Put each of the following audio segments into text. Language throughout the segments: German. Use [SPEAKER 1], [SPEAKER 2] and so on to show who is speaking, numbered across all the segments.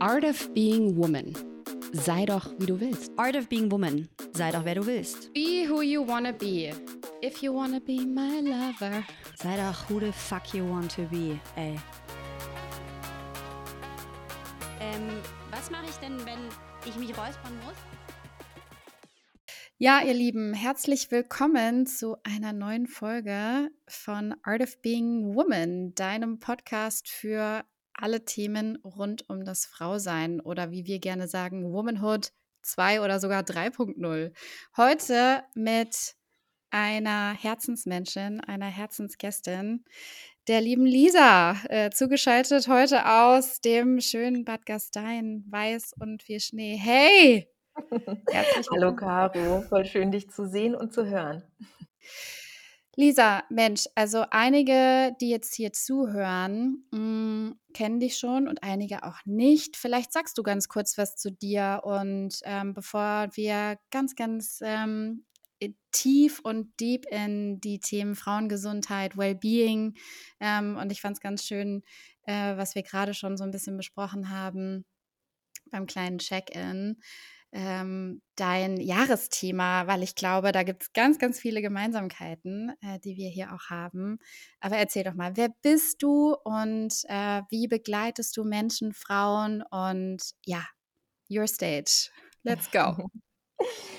[SPEAKER 1] Art of Being Woman. Sei doch, wie du willst.
[SPEAKER 2] Art of Being Woman. Sei doch, wer du willst.
[SPEAKER 1] Be who you wanna be. If you wanna be my lover.
[SPEAKER 2] Sei doch, who the fuck you want to be, ey. Ähm, was mache ich denn, wenn ich mich räuspern muss?
[SPEAKER 1] Ja, ihr Lieben, herzlich willkommen zu einer neuen Folge von Art of Being Woman, deinem Podcast für alle Themen rund um das Frausein oder wie wir gerne sagen, Womanhood 2 oder sogar 3.0. Heute mit einer Herzensmenschen, einer Herzensgästin, der lieben Lisa, äh, zugeschaltet heute aus dem schönen Bad Gastein, weiß und viel Schnee. Hey!
[SPEAKER 3] Hallo Caro, voll schön dich zu sehen und zu hören.
[SPEAKER 1] Lisa, Mensch, also einige, die jetzt hier zuhören, mh, mm, kennen dich schon und einige auch nicht. Vielleicht sagst du ganz kurz was zu dir und ähm, bevor wir ganz, ganz ähm, tief und deep in die Themen Frauengesundheit, Wellbeing ähm, und ich fand es ganz schön, äh, was wir gerade schon so ein bisschen besprochen haben beim kleinen Check-in ähm, dein Jahresthema, weil ich glaube, da gibt es ganz, ganz viele Gemeinsamkeiten, äh, die wir hier auch haben. Aber erzähl doch mal, wer bist du und äh, wie begleitest du Menschen, Frauen und ja, your stage. Let's go.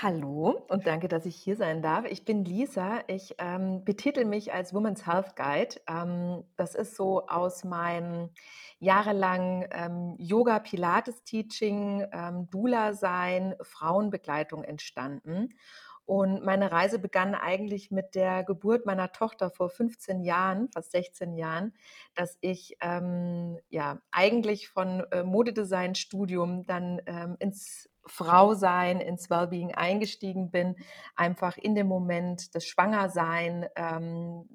[SPEAKER 3] Hallo und danke, dass ich hier sein darf. Ich bin Lisa. Ich ähm, betitel mich als Women's Health Guide. Ähm, das ist so aus meinem jahrelangen ähm, Yoga-Pilates-Teaching, ähm, Dula-Sein, Frauenbegleitung entstanden. Und meine Reise begann eigentlich mit der Geburt meiner Tochter vor 15 Jahren, fast 16 Jahren, dass ich ähm, ja eigentlich von äh, Modedesign-Studium dann ähm, ins Frausein, ins Wellbeing eingestiegen bin, einfach in dem Moment des Schwangersein ähm,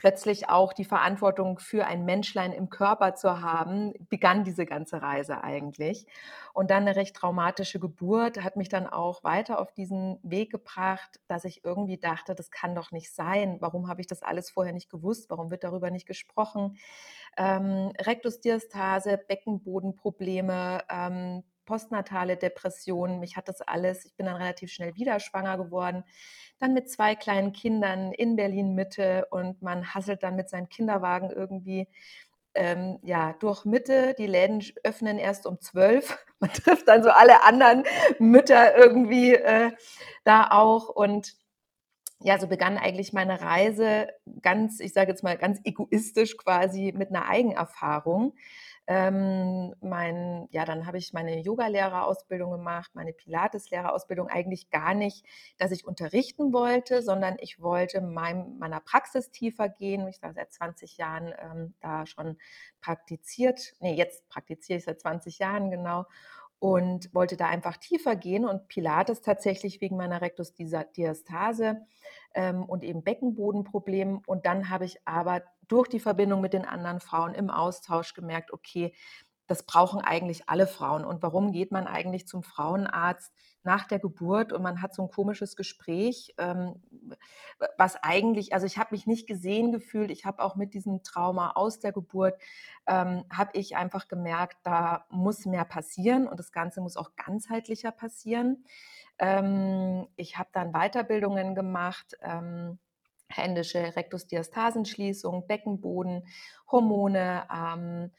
[SPEAKER 3] plötzlich auch die Verantwortung für ein Menschlein im Körper zu haben, begann diese ganze Reise eigentlich. Und dann eine recht traumatische Geburt hat mich dann auch weiter auf diesen Weg gebracht, dass ich irgendwie dachte, das kann doch nicht sein. Warum habe ich das alles vorher nicht gewusst? Warum wird darüber nicht gesprochen? Ähm, Rektusdiastase, Beckenbodenprobleme, ähm, postnatale Depressionen, mich hat das alles, ich bin dann relativ schnell wieder schwanger geworden, dann mit zwei kleinen Kindern in Berlin Mitte und man hasselt dann mit seinem Kinderwagen irgendwie ähm, ja, durch Mitte. Die Läden öffnen erst um zwölf. Man trifft dann so alle anderen Mütter irgendwie äh, da auch. Und ja, so begann eigentlich meine Reise ganz, ich sage jetzt mal ganz egoistisch quasi mit einer Eigenerfahrung. Ähm, mein, ja, dann habe ich meine Yoga-Lehrerausbildung gemacht, meine Pilates-Lehrerausbildung eigentlich gar nicht, dass ich unterrichten wollte, sondern ich wollte mein, meiner Praxis tiefer gehen. Ich habe seit 20 Jahren ähm, da schon praktiziert. Nee, jetzt praktiziere ich seit 20 Jahren genau und wollte da einfach tiefer gehen und Pilates tatsächlich wegen meiner Rektusdiastase ähm, und eben Beckenbodenproblemen. Und dann habe ich aber durch die Verbindung mit den anderen Frauen im Austausch gemerkt, okay, das brauchen eigentlich alle Frauen. Und warum geht man eigentlich zum Frauenarzt nach der Geburt und man hat so ein komisches Gespräch, ähm, was eigentlich, also ich habe mich nicht gesehen gefühlt, ich habe auch mit diesem Trauma aus der Geburt, ähm, habe ich einfach gemerkt, da muss mehr passieren und das Ganze muss auch ganzheitlicher passieren. Ähm, ich habe dann Weiterbildungen gemacht händische Rektusdiastasenschließung, Beckenboden, Hormone, ähm,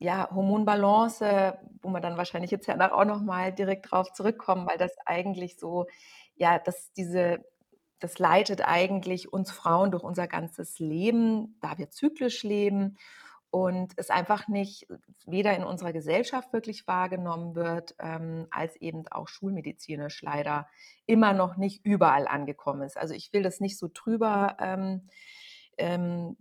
[SPEAKER 3] ja, Hormonbalance, wo wir dann wahrscheinlich jetzt ja auch nochmal direkt drauf zurückkommen, weil das eigentlich so, ja, dass diese, das leitet eigentlich uns Frauen durch unser ganzes Leben, da wir zyklisch leben und es einfach nicht weder in unserer Gesellschaft wirklich wahrgenommen wird, ähm, als eben auch schulmedizinisch leider immer noch nicht überall angekommen ist. Also ich will das nicht so drüber ähm, ähm,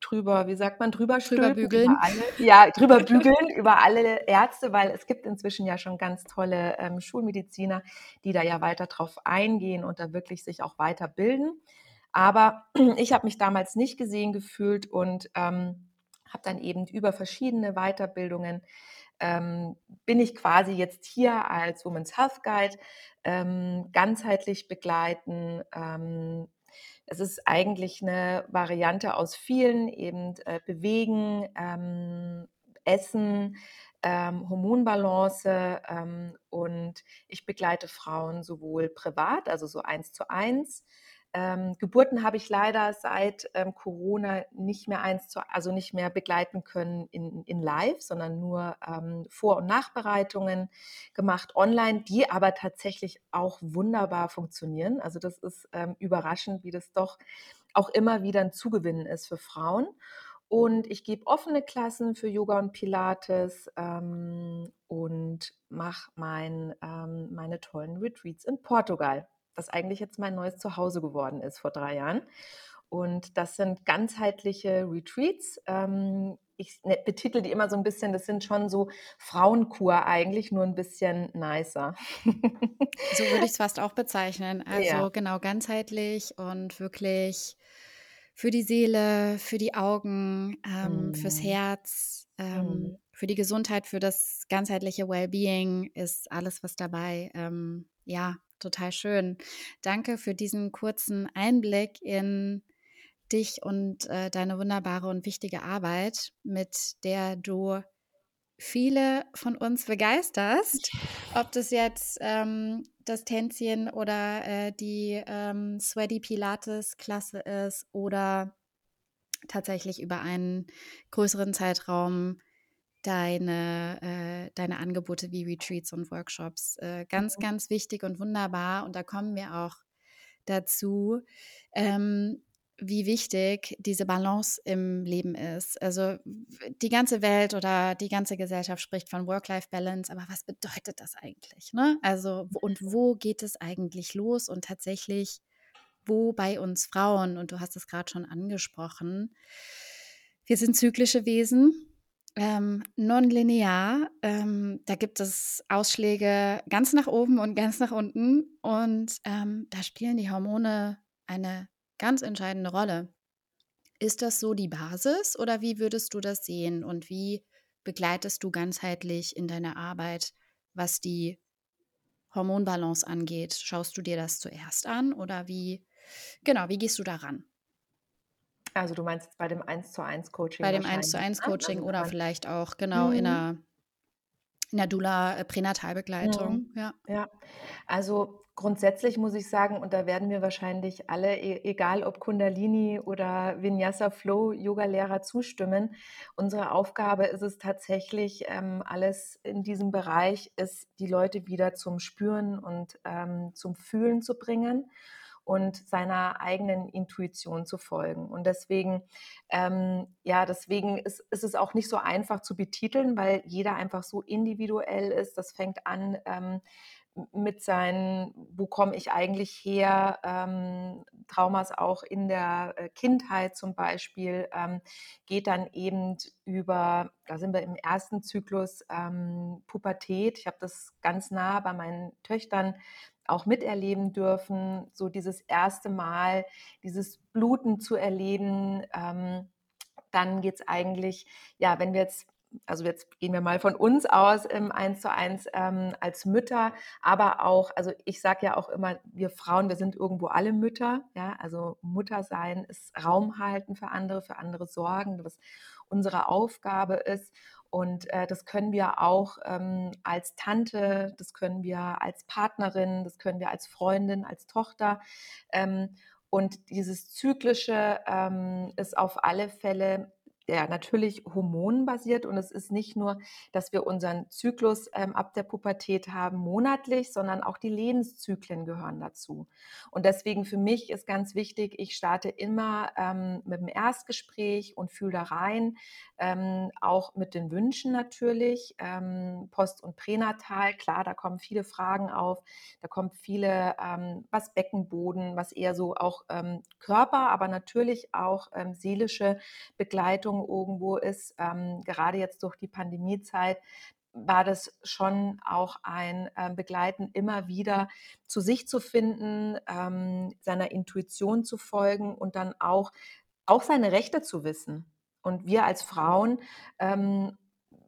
[SPEAKER 3] drüber, wie sagt man, drüber,
[SPEAKER 1] drüber bügeln.
[SPEAKER 3] Alle, ja, drüber bügeln über alle Ärzte, weil es gibt inzwischen ja schon ganz tolle ähm, Schulmediziner, die da ja weiter drauf eingehen und da wirklich sich auch weiterbilden. Aber ich habe mich damals nicht gesehen gefühlt und ähm, habe dann eben über verschiedene Weiterbildungen ähm, bin ich quasi jetzt hier als Women's Health Guide ähm, ganzheitlich begleiten. Ähm, es ist eigentlich eine Variante aus vielen, eben äh, bewegen, ähm, Essen, ähm, Hormonbalance ähm, und ich begleite Frauen sowohl privat, also so eins zu eins. Ähm, Geburten habe ich leider seit ähm, Corona nicht mehr eins zu, also nicht mehr begleiten können in, in Live, sondern nur ähm, Vor- und Nachbereitungen gemacht online, die aber tatsächlich auch wunderbar funktionieren. Also das ist ähm, überraschend, wie das doch auch immer wieder ein Zugewinnen ist für Frauen. Und ich gebe offene Klassen für Yoga und Pilates ähm, und mache mein, ähm, meine tollen Retreats in Portugal, das eigentlich jetzt mein neues Zuhause geworden ist vor drei Jahren. Und das sind ganzheitliche Retreats. Ähm, ich ne, betitel die immer so ein bisschen, das sind schon so Frauenkur eigentlich, nur ein bisschen nicer.
[SPEAKER 1] so würde ich es fast auch bezeichnen. Also
[SPEAKER 3] Ja.
[SPEAKER 1] genau ganzheitlich und wirklich für die Seele, für die Augen, ähm, fürs
[SPEAKER 3] Mhm.
[SPEAKER 1] Herz,
[SPEAKER 3] Mhm.
[SPEAKER 1] ähm, für die Gesundheit, für das ganzheitliche Wellbeing ist alles was dabei. Ähm, ja, total schön. Danke für diesen kurzen Einblick in dich und äh, deine wunderbare und wichtige Arbeit, mit der du viele von uns begeisterst. Ob das jetzt ähm, das Tänzchen oder äh, die ähm, Sweaty Pilates Klasse ist oder tatsächlich über einen größeren Zeitraum deine, äh, deine Angebote wie Retreats und Workshops. Äh, ganz,
[SPEAKER 3] Mhm.
[SPEAKER 1] ganz wichtig und wunderbar. Und da kommen wir auch dazu, ähm, wie wichtig diese Balance im Leben ist. Also die ganze Welt oder die ganze Gesellschaft spricht von Work-Life-Balance, aber was bedeutet das eigentlich? Ne? Also und wo geht es eigentlich los? Und tatsächlich, wo bei uns Frauen, und du hast es gerade schon angesprochen, wir sind zyklische Wesen, ähm, nonlinear. Ähm, da gibt es Ausschläge ganz nach oben und ganz nach unten. Und ähm, da spielen die Hormone eine ganz entscheidende Rolle. Ist das so die Basis oder wie würdest du das sehen und wie begleitest du ganzheitlich in deiner Arbeit, was die Hormonbalance angeht? Schaust du dir das zuerst an oder wie, genau, wie gehst du daran?
[SPEAKER 3] Also du meinst jetzt bei dem 1 zu 1 Coaching
[SPEAKER 1] Bei dem 1
[SPEAKER 3] wahrscheinlich,
[SPEAKER 1] zu 1
[SPEAKER 3] ne?
[SPEAKER 1] Coaching oder vielleicht auch genau in
[SPEAKER 3] mhm.
[SPEAKER 1] einer, in der Dula äh, Pränatalbegleitung.
[SPEAKER 3] Mhm.
[SPEAKER 1] Ja.
[SPEAKER 3] Ja, also grundsätzlich muss ich sagen, und da werden mir wahrscheinlich alle, e egal ob Kundalini oder Vinyasa Flow Yoga-Lehrer zustimmen, unsere Aufgabe ist es tatsächlich, ähm, alles in diesem Bereich ist, die Leute wieder zum Spüren und ähm, zum Fühlen zu bringen und seiner eigenen Intuition zu folgen. Und deswegen, ähm, ja, deswegen ist, ist es auch nicht so einfach zu betiteln, weil jeder einfach so individuell ist. Das fängt an ähm, mit seinen, wo komme ich eigentlich her, ähm, Traumas auch in der äh, Kindheit zum Beispiel, ähm, geht dann eben über, da sind wir im ersten Zyklus, ähm, Pubertät. Ich habe das ganz nah bei meinen Töchtern auch miterleben dürfen, so dieses erste Mal, dieses Bluten zu erleben. Ähm, dann geht es eigentlich, ja, wenn wir jetzt also jetzt gehen wir mal von uns aus im 1 zu 1 ähm, als Mütter, aber auch, also ich sage ja auch immer, wir Frauen, wir sind irgendwo alle Mütter, ja, also Mutter sein ist Raum halten für andere, für andere sorgen, was unsere Aufgabe ist. Und äh, das können wir auch ähm, als Tante, das können wir als Partnerin, das können wir als Freundin, als Tochter. Ähm, und dieses Zyklische ähm, ist auf alle Fälle ja, natürlich hormonbasiert und es ist nicht nur, dass wir unseren Zyklus ähm, ab der Pubertät haben monatlich, sondern auch die Lebenszyklen gehören dazu. Und deswegen für mich ist ganz wichtig, ich starte immer ähm, mit dem Erstgespräch und fühle da rein, ähm, auch mit den Wünschen natürlich, ähm, Post- und Pränatal, klar, da kommen viele Fragen auf, da kommt viele, ähm, was Beckenboden, was eher so auch ähm, Körper, aber natürlich auch seelische Begleitung irgendwo ist. Ähm, gerade jetzt durch die Pandemiezeit war das schon auch ein äh, Begleiten, immer wieder zu sich zu finden, ähm, seiner Intuition zu folgen und dann auch, auch seine Rechte zu wissen. Und wir als Frauen, ähm,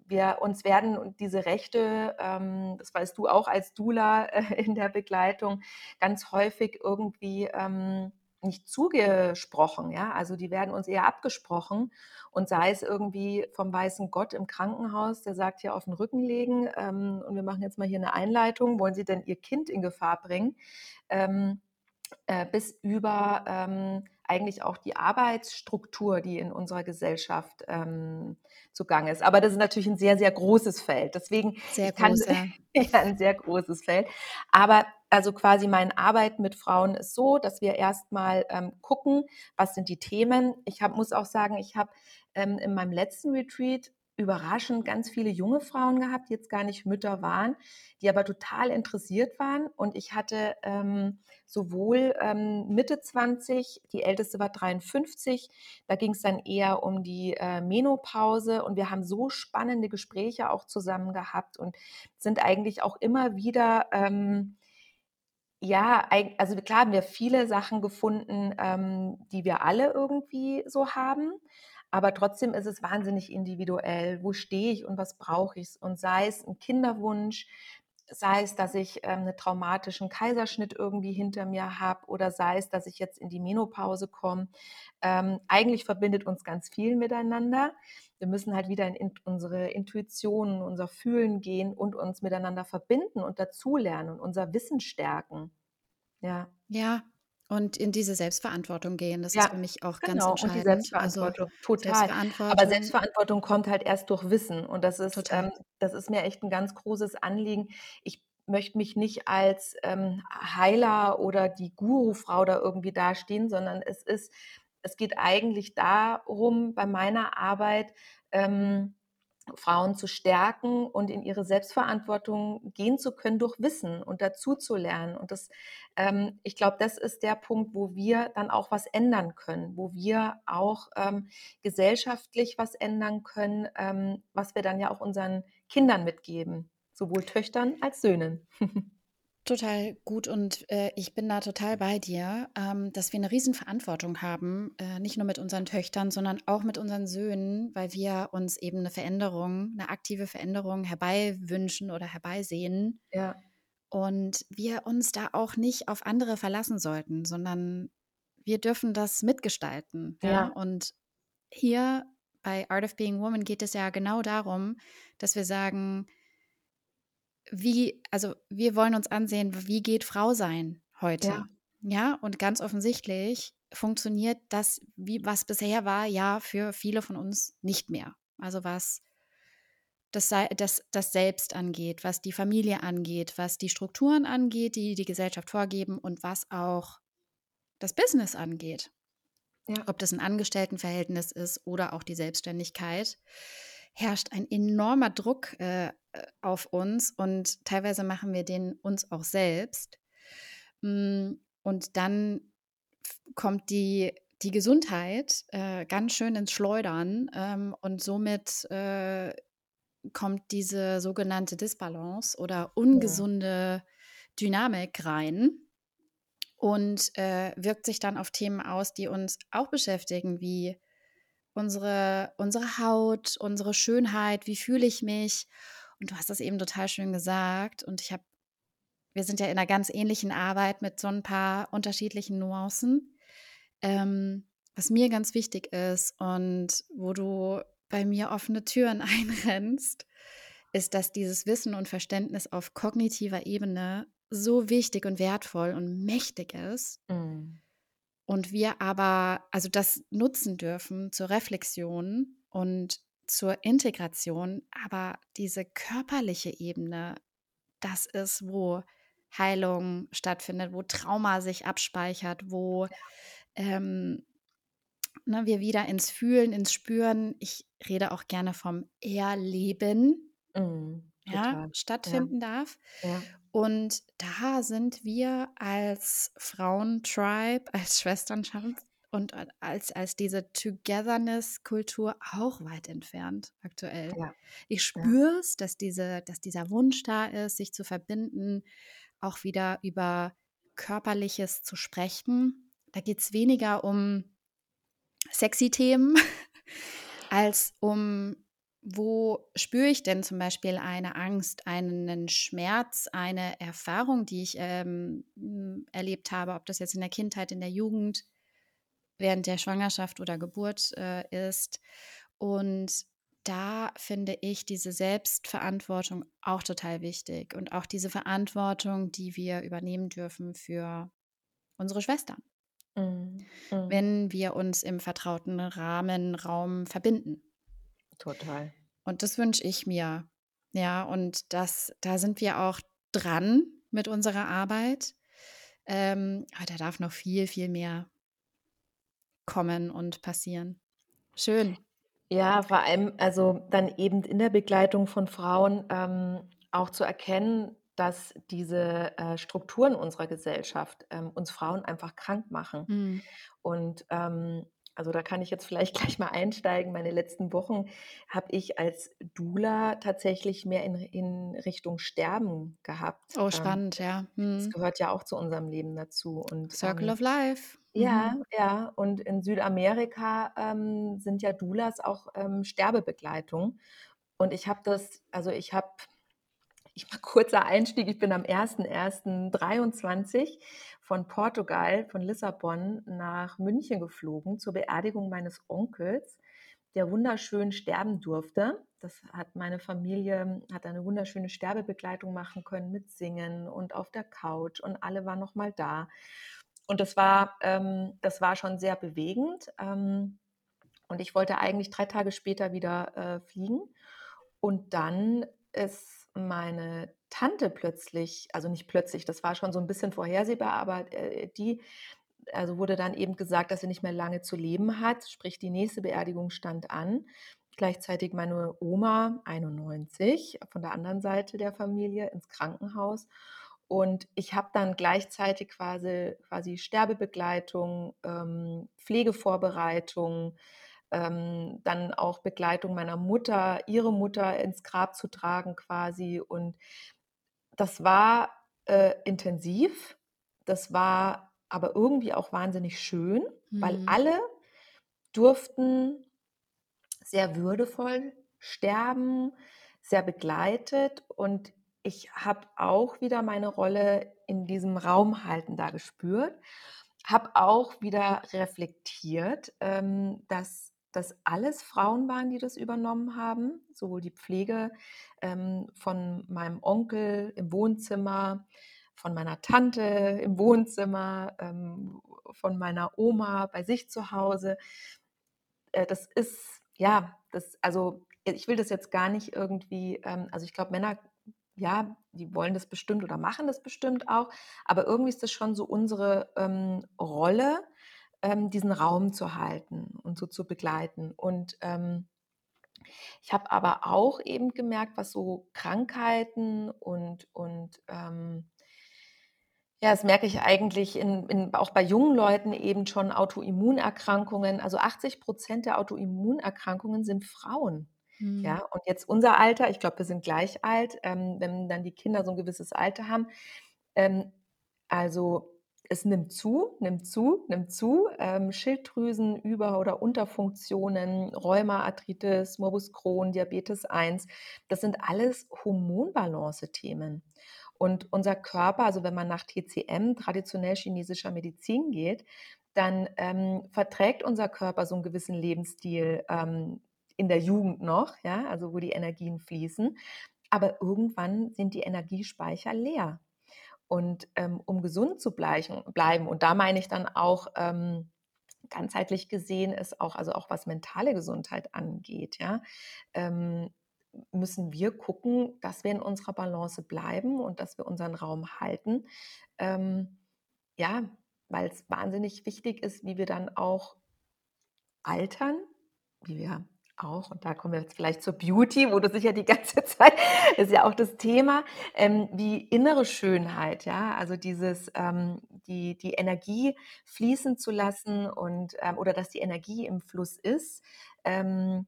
[SPEAKER 3] wir, uns werden diese Rechte, ähm, das weißt du auch als Dula äh, in der Begleitung, ganz häufig irgendwie ähm, nicht zugesprochen, ja. Also die werden uns eher abgesprochen und sei es irgendwie vom weißen Gott im Krankenhaus, der sagt hier auf den Rücken legen ähm, und wir machen jetzt mal hier eine Einleitung, wollen Sie denn Ihr Kind in Gefahr bringen? Ähm, äh, bis über ähm, eigentlich auch die Arbeitsstruktur, die in unserer Gesellschaft ähm, zugange ist. Aber das ist natürlich ein sehr, sehr großes Feld. Deswegen
[SPEAKER 1] sehr
[SPEAKER 3] kann,
[SPEAKER 1] groß, ja.
[SPEAKER 3] ja, ein sehr großes Feld. Aber also quasi meine Arbeit mit Frauen ist so, dass wir erstmal ähm, gucken, was sind die Themen. Ich hab, muss auch sagen, ich habe ähm, in meinem letzten Retreat überraschend ganz viele junge Frauen gehabt, die jetzt gar nicht Mütter waren, die aber total interessiert waren. Und ich hatte ähm, sowohl ähm, Mitte 20, die älteste war 53, da ging es dann eher um die äh, Menopause und wir haben so spannende Gespräche auch zusammen gehabt und sind eigentlich auch immer wieder... Ähm, ja, also klar haben wir viele Sachen gefunden, ähm, die wir alle irgendwie so haben. Aber trotzdem ist es wahnsinnig individuell. Wo stehe ich und was brauche ich? Und sei es ein Kinderwunsch, sei es, dass ich ähm, einen traumatischen Kaiserschnitt irgendwie hinter mir habe oder sei es, dass ich jetzt in die Menopause komme. Ähm, eigentlich verbindet uns ganz viel miteinander. Wir müssen halt wieder in unsere Intuition, unser Fühlen gehen und uns miteinander verbinden und dazulernen und unser Wissen stärken. Ja.
[SPEAKER 1] Ja, und in diese Selbstverantwortung gehen, das ist für mich auch ganz
[SPEAKER 3] genau. Und die
[SPEAKER 1] entscheidend. Also
[SPEAKER 3] Selbstverantwortung, total. Aber
[SPEAKER 1] Selbstverantwortung,
[SPEAKER 3] Selbstverantwortung kommt halt erst durch Wissen. Und das ist, ähm, das ist mir echt ein ganz großes Anliegen. Ich möchte mich nicht als ähm, Heiler oder die Guru-Frau da irgendwie dastehen, sondern es ist, es geht eigentlich darum, bei meiner Arbeit, ähm, Frauen zu stärken und in ihre Selbstverantwortung gehen zu können durch Wissen und dazu zu lernen. Und das, ähm, ich glaube, das ist der Punkt, wo wir dann auch was ändern können, wo wir auch ähm, gesellschaftlich was ändern können, ähm, was wir dann ja auch unseren Kindern mitgeben, sowohl Töchtern als Söhnen.
[SPEAKER 1] Total gut und äh, ich bin da total bei dir, ähm, dass wir eine Riesenverantwortung haben, äh, nicht nur mit unseren Töchtern, sondern auch mit unseren Söhnen, weil wir uns eben eine Veränderung, eine aktive Veränderung herbeiwünschen oder herbeisehen.
[SPEAKER 3] Ja.
[SPEAKER 1] Und wir uns da auch nicht auf andere verlassen sollten, sondern wir dürfen das mitgestalten. Ja.
[SPEAKER 3] Ja.
[SPEAKER 1] Und hier bei Art of Being Woman geht es ja genau darum, dass wir sagen, wie, also wir wollen uns ansehen, wie geht Frau sein heute?
[SPEAKER 3] Ja.
[SPEAKER 1] Ja, und ganz offensichtlich funktioniert das, wie was bisher war, ja für viele von uns nicht mehr. Also was das, das, das Selbst angeht, was die Familie angeht, was die Strukturen angeht, die die Gesellschaft vorgeben und was auch das Business angeht.
[SPEAKER 3] Ja.
[SPEAKER 1] Ob das ein Angestelltenverhältnis ist oder auch die Selbstständigkeit, herrscht ein enormer Druck äh, äh, auf uns und teilweise machen wir den uns auch selbst. Mm, Und dann kommt die, die Gesundheit äh, ganz schön ins Schleudern ähm, und somit äh, kommt diese sogenannte Disbalance oder
[SPEAKER 3] Ja.
[SPEAKER 1] ungesunde Dynamik rein und äh, wirkt sich dann auf Themen aus, die uns auch beschäftigen, wie unsere, unsere Haut, unsere Schönheit, wie fühle ich mich. Und du hast das eben total schön gesagt. Und ich habe, wir sind ja in einer ganz ähnlichen Arbeit mit so ein paar unterschiedlichen Nuancen. Ähm, was mir ganz wichtig ist und wo du bei mir offene Türen einrennst, ist, dass dieses Wissen und Verständnis auf kognitiver Ebene so wichtig und wertvoll und mächtig ist.
[SPEAKER 3] Mm.
[SPEAKER 1] Und wir aber, also das nutzen dürfen zur Reflexion und zur Integration, aber diese körperliche Ebene, das ist, wo Heilung stattfindet, wo Trauma sich abspeichert, wo ähm, ne, wir wieder ins Fühlen, ins Spüren, ich rede auch gerne vom Erleben,
[SPEAKER 3] Mm.
[SPEAKER 1] ja,
[SPEAKER 3] Total. Ja.
[SPEAKER 1] stattfinden darf.
[SPEAKER 3] Ja.
[SPEAKER 1] Und da sind wir als Frauentribe, als Schwesternschaft und als, als diese Togetherness-Kultur auch weit entfernt aktuell.
[SPEAKER 3] Ja.
[SPEAKER 1] Ich spüre es, dass, diese, dass dieser Wunsch da ist, sich zu verbinden, auch wieder über Körperliches zu sprechen. Da geht es weniger um sexy Themen als um wo spüre ich denn zum Beispiel eine Angst, einen Schmerz, eine Erfahrung, die ich ähm, erlebt habe, ob das jetzt in der Kindheit, in der Jugend, während der Schwangerschaft oder Geburt äh, ist. Und da finde ich diese Selbstverantwortung auch total wichtig und auch diese Verantwortung, die wir übernehmen dürfen für unsere Schwestern. Mhm. Mhm. Wenn wir uns im vertrauten Rahmen, Raum verbinden.
[SPEAKER 3] Total.
[SPEAKER 1] Und das wünsche ich mir. Ja, und das, da sind wir auch dran mit unserer Arbeit. Ähm, aber da darf noch viel, viel mehr kommen und passieren. Schön.
[SPEAKER 3] Ja, vor allem, also dann eben in der Begleitung von Frauen ähm, auch zu erkennen, dass diese äh, Strukturen unserer Gesellschaft ähm, uns Frauen einfach krank machen. Mhm. Und ähm, also da kann ich jetzt vielleicht gleich mal einsteigen. Meine letzten Wochen habe ich als Dula tatsächlich mehr in, in Richtung Sterben gehabt.
[SPEAKER 1] Oh, ähm, spannend,
[SPEAKER 3] ähm,
[SPEAKER 1] ja.
[SPEAKER 3] Hm. Das gehört ja auch zu unserem Leben dazu. Und,
[SPEAKER 1] Circle ähm, of Life.
[SPEAKER 3] Ja, mhm. ja. Und in Südamerika ähm, sind ja Dulas auch ähm, Sterbebegleitung. Und ich habe das, also ich habe ich mal kurzer Einstieg, ich bin am 01.01.23 von Portugal, von Lissabon nach München geflogen zur Beerdigung meines Onkels, der wunderschön sterben durfte. Das hat meine Familie, hat eine wunderschöne Sterbebegleitung machen können mit Singen und auf der Couch und alle waren noch mal da. Und das war, ähm, das war schon sehr bewegend. Ähm, und ich wollte eigentlich drei Tage später wieder äh, fliegen. Und dann ist meine Tante plötzlich, also nicht plötzlich, das war schon so ein bisschen vorhersehbar, aber äh, die, also wurde dann eben gesagt, dass sie nicht mehr lange zu leben hat, sprich die nächste Beerdigung stand an. Gleichzeitig meine Oma, 91, von der anderen Seite der Familie ins Krankenhaus. Und ich habe dann gleichzeitig quasi, quasi Sterbebegleitung, ähm, Pflegevorbereitung, ähm, dann auch Begleitung meiner Mutter, ihre Mutter ins Grab zu tragen quasi. Und das war äh, intensiv, das war aber irgendwie auch wahnsinnig schön, mhm. weil alle durften sehr würdevoll sterben, sehr begleitet und ich habe auch wieder meine Rolle in diesem Raumhalten da gespürt, habe auch wieder reflektiert, ähm, dass das alles Frauen waren, die das übernommen haben, sowohl die Pflege ähm, von meinem Onkel im Wohnzimmer, von meiner Tante im Wohnzimmer, ähm, von meiner Oma bei sich zu Hause. Äh, das ist, ja, das, also ich will das jetzt gar nicht irgendwie, ähm, also ich glaube, Männer, ja, die wollen das bestimmt oder machen das bestimmt auch, aber irgendwie ist das schon so unsere ähm, Rolle, ähm, diesen Raum zu halten und so zu begleiten. Und ähm, ich habe aber auch eben gemerkt, was so Krankheiten und, und ähm, ja, das merke ich eigentlich in, in, auch bei jungen Leuten eben schon Autoimmunerkrankungen. Also 80 Prozent der Autoimmunerkrankungen sind Frauen. Mhm. Ja, und jetzt unser Alter, ich glaube, wir sind gleich alt, ähm, wenn dann die Kinder so ein gewisses Alter haben. Ähm, also es nimmt zu, nimmt zu, nimmt zu. Ähm, Schilddrüsen, Über- oder Unterfunktionen, Rheuma, Arthritis, Morbus Crohn, Diabetes 1, das sind alles Hormonbalance-Themen. Und unser Körper, also wenn man nach TCM, traditionell chinesischer Medizin geht, dann ähm, verträgt unser Körper so einen gewissen Lebensstil ähm, in der Jugend noch, ja, also wo die Energien fließen. Aber irgendwann sind die Energiespeicher leer. Und ähm, um gesund zu bleichen, bleiben, und da meine ich dann auch ähm, ganzheitlich gesehen, ist auch, also auch was mentale Gesundheit angeht, ja, ähm, müssen wir gucken, dass wir in unserer Balance bleiben und dass wir unseren Raum halten. Ähm, ja, weil es wahnsinnig wichtig ist, wie wir dann auch altern, wie wir auch, und da kommen wir jetzt vielleicht zur Beauty, wo du sicher die ganze Zeit, ist ja auch das Thema, ähm, wie innere Schönheit, ja, also dieses, ähm, die, die Energie fließen zu lassen und, ähm, oder dass die Energie im Fluss ist. Ähm,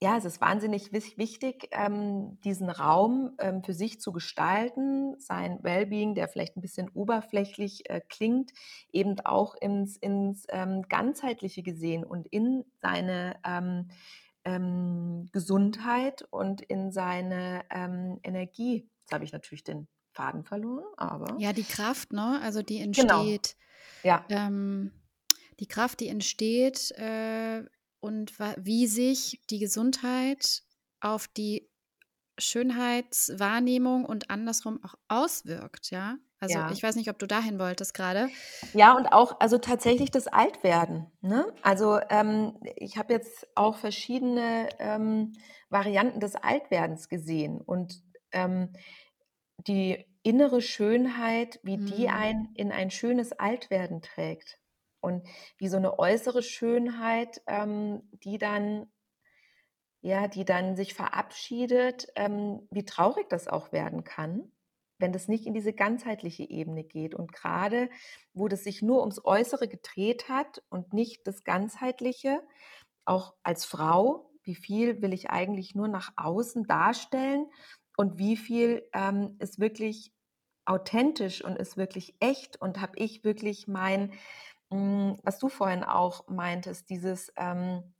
[SPEAKER 3] ja, es ist wahnsinnig wichtig, ähm, diesen Raum ähm, für sich zu gestalten, sein Wellbeing, der vielleicht ein bisschen oberflächlich äh, klingt, eben auch ins, ins ganzheitliche gesehen und in seine ähm, Gesundheit und in seine ähm, Energie. Jetzt habe ich natürlich den Faden verloren, aber.
[SPEAKER 1] Ja, die Kraft, ne? Also die
[SPEAKER 3] Genau.
[SPEAKER 1] entsteht,
[SPEAKER 3] Ja.
[SPEAKER 1] ähm, die Kraft, die entsteht äh, und wie sich die Gesundheit auf die Schönheitswahrnehmung und andersrum auch auswirkt, ja? Also,
[SPEAKER 3] Ja.
[SPEAKER 1] ich weiß nicht, ob du dahin wolltest gerade.
[SPEAKER 3] Ja, und auch also tatsächlich das Altwerden, ne? Also, ähm, ich habe jetzt auch verschiedene, ähm, Varianten des Altwerdens gesehen und, ähm, die innere Schönheit, wie die
[SPEAKER 1] Mhm.
[SPEAKER 3] einen in ein schönes Altwerden trägt und wie so 'ne äußere Schönheit, ähm, die dann ja, die dann sich verabschiedet, ähm, wie traurig das auch werden kann, wenn das nicht in diese ganzheitliche Ebene geht. Und grade, wo das sich nur ums Äußere gedreht hat und nicht das Ganzheitliche, auch als Frau, wie viel will ich eigentlich nur nach außen darstellen und wie viel, ähm, ist wirklich authentisch und ist wirklich echt und habe ich wirklich mein hm, was du vorhin auch meintest, dieses, ähm,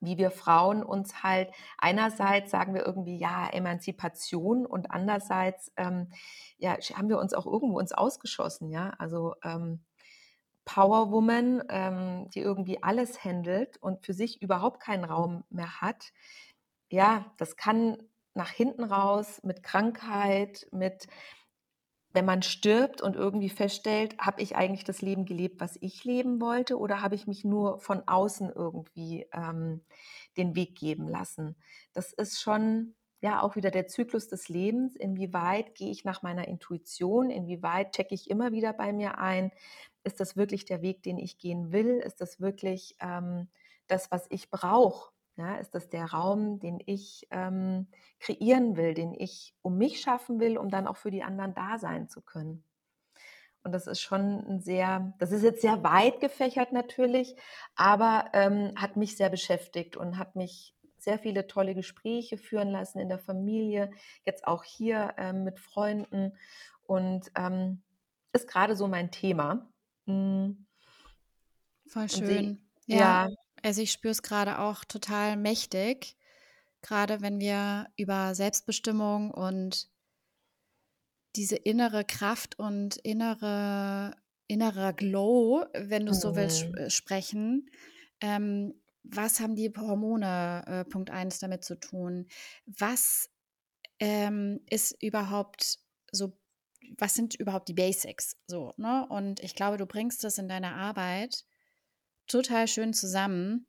[SPEAKER 3] wie wir Frauen uns halt einerseits sagen wir irgendwie: „Ja, Emanzipation“ und andererseits, ähm, ja, haben wir uns auch irgendwo ins Ausgeschossen, ja? Also, ähm, Power Woman, ähm, die irgendwie alles händelt und für sich überhaupt keinen Raum mehr hat. Ja, das kann nach hinten raus mit Krankheit, mit wenn man stirbt und irgendwie feststellt: „Habe ich eigentlich das Leben gelebt, was ich leben wollte, oder habe ich mich nur von außen irgendwie, ähm, den Weg geben lassen?“ Das ist schon, ja, auch wieder der Zyklus des Lebens. Inwieweit gehe ich nach meiner Intuition? Inwieweit checke ich immer wieder bei mir ein: „Ist das wirklich der Weg, den ich gehen will? Ist das wirklich, ähm, das, was ich brauche?“ Ja, ist das der Raum, den ich, ähm, kreieren will, den ich um mich schaffen will, um dann auch für die anderen da sein zu können? Und das ist schon 'n sehr das ist jetzt sehr weit gefächert natürlich, aber, ähm, hat mich sehr beschäftigt und hat mich sehr viele tolle Gespräche führen lassen in der Familie, jetzt auch hier, ähm, mit Freunden und, ähm, ist grade so mein Thema. Hm.
[SPEAKER 1] Voll schön. Ja,
[SPEAKER 3] ja.
[SPEAKER 1] Also, ich spüre es grade auch total mächtig, grade wenn wir über Selbstbestimmung und diese innere Kraft und innere innerer Glow, wenn du so willst,
[SPEAKER 3] Mhm.
[SPEAKER 1] äh, sprechen. Ähm, was haben die Hormone, äh, Punkt 1 damit zu tun? Was, ähm, ist überhaupt so was sind überhaupt die Basics so, ne? Und ich glaube, du bringst das in deiner Arbeit total schön zusammen.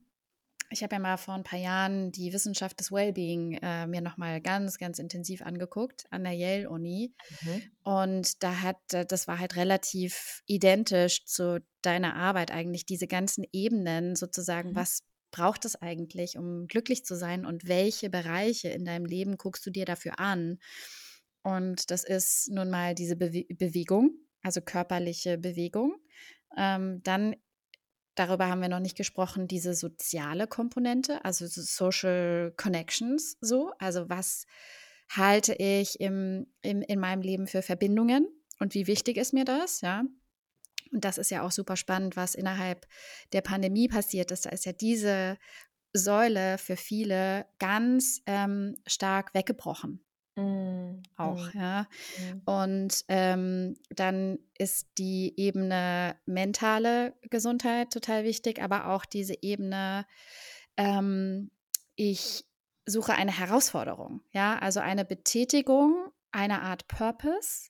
[SPEAKER 1] Ich habe ja mal vor 'n paar Jahren die Wissenschaft des Wellbeing, äh, mir noch mal ganz, ganz intensiv angeguckt an der Yale Uni.
[SPEAKER 3] Mhm.
[SPEAKER 1] Und da hat das war halt relativ identisch zu deiner Arbeit eigentlich, diese ganzen Ebenen sozusagen.
[SPEAKER 3] Mhm.
[SPEAKER 1] Was braucht es eigentlich, um glücklich zu sein und welche Bereiche in deinem Leben guckst du dir dafür an? Und das ist nun mal diese Bewe Bewegung, also körperliche Bewegung. Ähm, dann darüber haben wir noch nicht gesprochen, diese soziale Komponente, also so Social Connections so. Also, was halte ich im im in meinem Leben für Verbindungen und wie wichtig ist mir das, ja? Und das ist ja auch super spannend, was innerhalb der Pandemie passiert ist. Da ist ja diese Säule für viele ganz, ähm, stark weggebrochen
[SPEAKER 3] Mhm,
[SPEAKER 1] auch,
[SPEAKER 3] mhm,
[SPEAKER 1] ja.
[SPEAKER 3] mhm.
[SPEAKER 1] Und, ähm, dann ist die Ebene mentale Gesundheit total wichtig, aber auch diese Ebene, ähm, ich suche eine Herausforderung, ja, also eine Betätigung, eine Art Purpose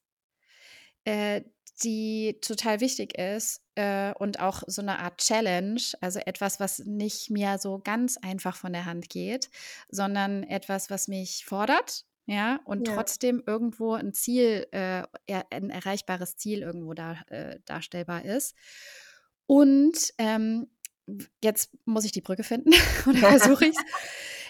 [SPEAKER 1] äh, die total wichtig ist, äh, und auch so 'ne Art Challenge, also etwas, was nicht mir so ganz einfach von der Hand geht, sondern etwas, was mich fordert, ja, und
[SPEAKER 3] Ja.
[SPEAKER 1] trotzdem irgendwo 'n Ziel, äh, er 'n erreichbares Ziel irgendwo da äh, darstellbar ist. Und, ähm, jetzt muss ich die Brücke finden oder versuche ich's.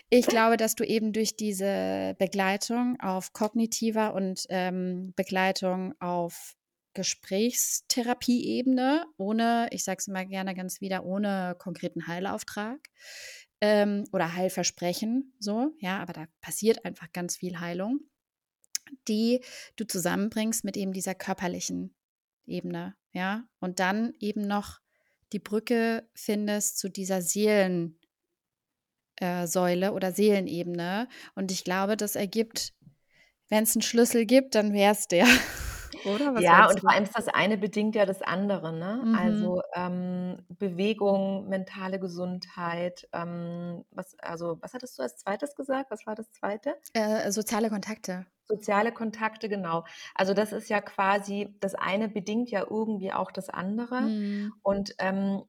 [SPEAKER 1] Ich glaube, dass du eben durch diese Begleitung auf kognitiver und, ähm, Begleitung auf Gesprächstherapieebene ohne ich sage es immer gerne ganz wieder, ohne konkreten Heilauftrag, ähm, oder Heilversprechen so, ja, aber da passiert einfach ganz viel Heilung, die du zusammenbringst mit eben dieser körperlichen Ebene, ja? Und dann eben noch die Brücke findest zu dieser Seelen äh, oder Seelenebene. Und ich glaube, das ergibt, wenn es einen Schlüssel gibt, dann wäre es der.
[SPEAKER 3] Oder? Was ja, und vor allem ist das eine bedingt ja das andere. Ne?
[SPEAKER 1] Mhm.
[SPEAKER 3] Also ähm, Bewegung, mentale Gesundheit. Ähm, was, also, was hattest du als zweites gesagt? Was war das zweite?
[SPEAKER 1] Äh, soziale Kontakte.
[SPEAKER 3] Soziale Kontakte, genau. Also das ist ja quasi, das eine bedingt ja irgendwie auch das andere.
[SPEAKER 1] Mhm.
[SPEAKER 3] Und ähm,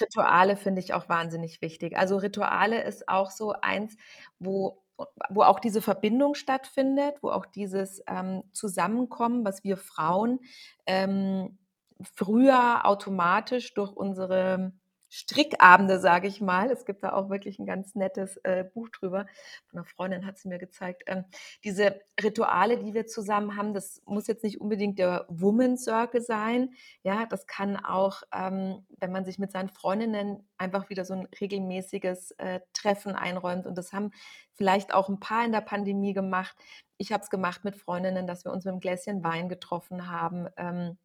[SPEAKER 3] Rituale finde ich auch wahnsinnig wichtig. Also Rituale ist auch so eins, wo wo auch diese Verbindung stattfindet, wo auch dieses ähm, Zusammenkommen, was wir Frauen ähm, früher automatisch durch unsere Strickabende, sage ich mal. Es gibt da auch wirklich ein ganz nettes äh, Buch drüber. Von einer Freundin hat sie mir gezeigt. Ähm, diese Rituale, die wir zusammen haben, das muss jetzt nicht unbedingt der Woman Circle sein. Ja, das kann auch, ähm, wenn man sich mit seinen Freundinnen einfach wieder so ein regelmäßiges äh, Treffen einräumt. Und das haben vielleicht auch ein paar in der Pandemie gemacht. Ich habe es gemacht mit Freundinnen, dass wir uns mit einem Gläschen Wein getroffen haben, ähm,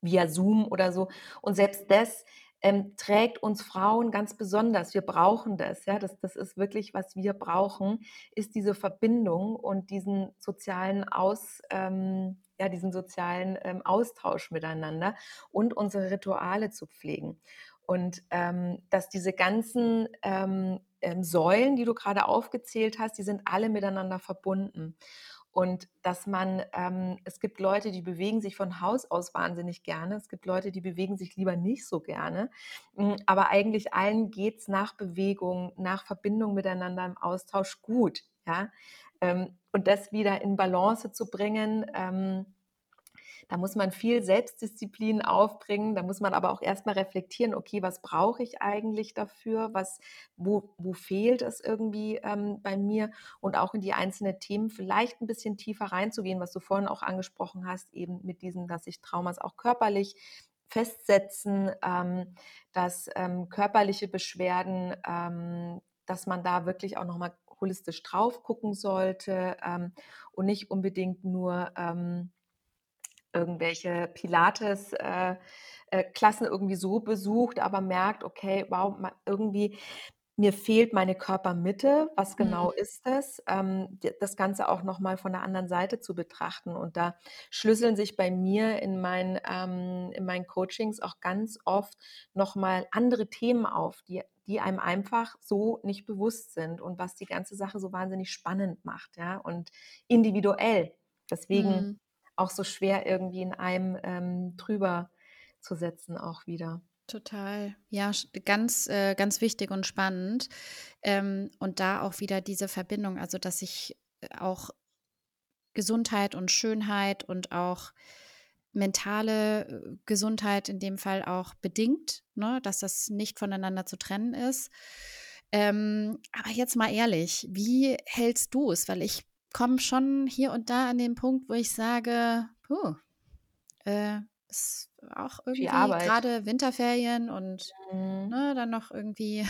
[SPEAKER 3] via Zoom oder so. Und selbst das ähm, trägt uns Frauen ganz besonders. Wir brauchen das, ja, das, das ist wirklich, was wir brauchen, ist diese Verbindung und diesen sozialen Aus, ähm, ja, diesen sozialen ähm, Austausch miteinander und unsere Rituale zu pflegen. Und ähm, dass diese ganzen ähm, ähm, Säulen, die du gerade aufgezählt hast, die sind alle miteinander verbunden. Und dass man, ähm, es gibt Leute, die bewegen sich von Haus aus wahnsinnig gerne. Es gibt Leute, die bewegen sich lieber nicht so gerne. Hm, aber eigentlich allen geht es nach Bewegung, nach Verbindung miteinander im Austausch gut. Ja? Ähm, und das wieder in Balance zu bringen, ähm, da muss man viel Selbstdisziplin aufbringen. Da muss man aber auch erstmal reflektieren, okay, was brauche ich eigentlich dafür? Was, wo, wo fehlt es irgendwie ähm, bei mir? Und auch in die einzelnen Themen vielleicht ein bisschen tiefer reinzugehen, was du vorhin auch angesprochen hast, eben mit diesem, dass sich Traumas auch körperlich festsetzen, ähm, dass ähm, körperliche Beschwerden, ähm, dass man da wirklich auch nochmal holistisch drauf gucken sollte ähm, und nicht unbedingt nur ähm, irgendwelche Pilates äh, äh, Klassen irgendwie so besucht, aber merkt, okay, wow, irgendwie mir fehlt meine Körpermitte. Was genau mhm. ist das? Ähm, das Ganze auch noch mal von der anderen Seite zu betrachten. Und da schlüsseln sich bei mir in meinen, ähm, in meinen Coachings auch ganz oft noch mal andere Themen auf, die, die einem einfach so nicht bewusst sind und was die ganze Sache so wahnsinnig spannend macht, ja, und individuell. Deswegen mhm auch so schwer irgendwie in einem ähm, drüber zu setzen auch wieder.
[SPEAKER 1] Total. Ja, ganz, äh, ganz wichtig und spannend. Ähm, und da auch wieder diese Verbindung, also dass sich äh, auch Gesundheit und Schönheit und auch mentale äh, Gesundheit in dem Fall auch bedingt, ne? dass das nicht voneinander zu trennen ist. Ähm, aber jetzt mal ehrlich, wie hältst du es? Weil ich komme schon hier und da an den Punkt, wo ich sage, puh, äh, ist auch irgendwie gerade Winterferien und mhm. ne, dann noch irgendwie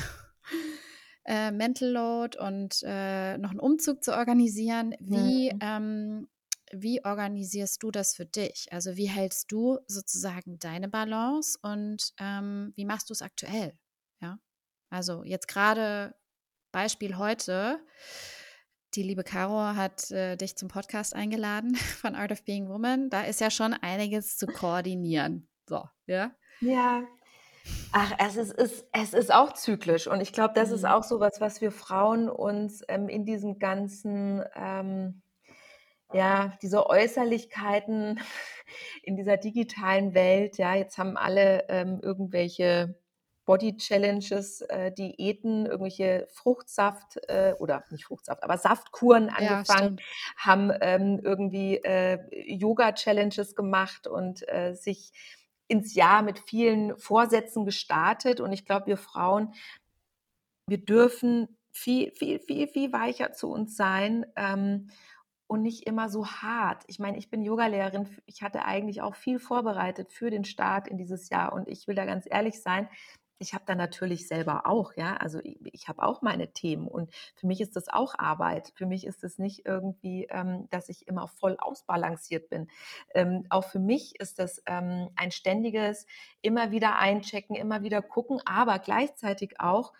[SPEAKER 1] äh, Mental Load und äh, noch einen Umzug zu organisieren. Wie, mhm. ähm, wie organisierst du das für dich? Also wie hältst du sozusagen deine Balance und ähm, wie machst du es aktuell? Ja, also jetzt gerade Beispiel heute die liebe Caro hat äh, dich zum Podcast eingeladen von Art of Being Woman. Da ist ja schon einiges zu koordinieren. So, ja?
[SPEAKER 3] Ja. Ach, es ist, ist, es ist auch zyklisch. Und ich glaube, das mhm. ist auch so was, was wir Frauen uns ähm, in diesem ganzen, ähm, ja, diese Äußerlichkeiten in dieser digitalen Welt, ja, jetzt haben alle ähm, irgendwelche Body Challenges, äh, Diäten, irgendwelche Fruchtsaft äh, oder nicht Fruchtsaft, aber Saftkuren angefangen, ja, haben ähm, irgendwie äh, Yoga Challenges gemacht und äh, sich ins Jahr mit vielen Vorsätzen gestartet. Und ich glaube, wir Frauen, wir dürfen viel, viel, viel, viel weicher zu uns sein. Ähm, und nicht immer so hart. Ich meine, ich bin Yogalehrerin. Ich hatte eigentlich auch viel vorbereitet für den Start in dieses Jahr. Und ich will da ganz ehrlich sein, ich habe da natürlich selber auch, ja, also ich, ich habe auch meine Themen und für mich ist das auch Arbeit. Für mich ist es nicht irgendwie, ähm, dass ich immer voll ausbalanciert bin. Ähm, auch für mich ist das ähm, ein ständiges immer wieder einchecken, immer wieder gucken, aber gleichzeitig auch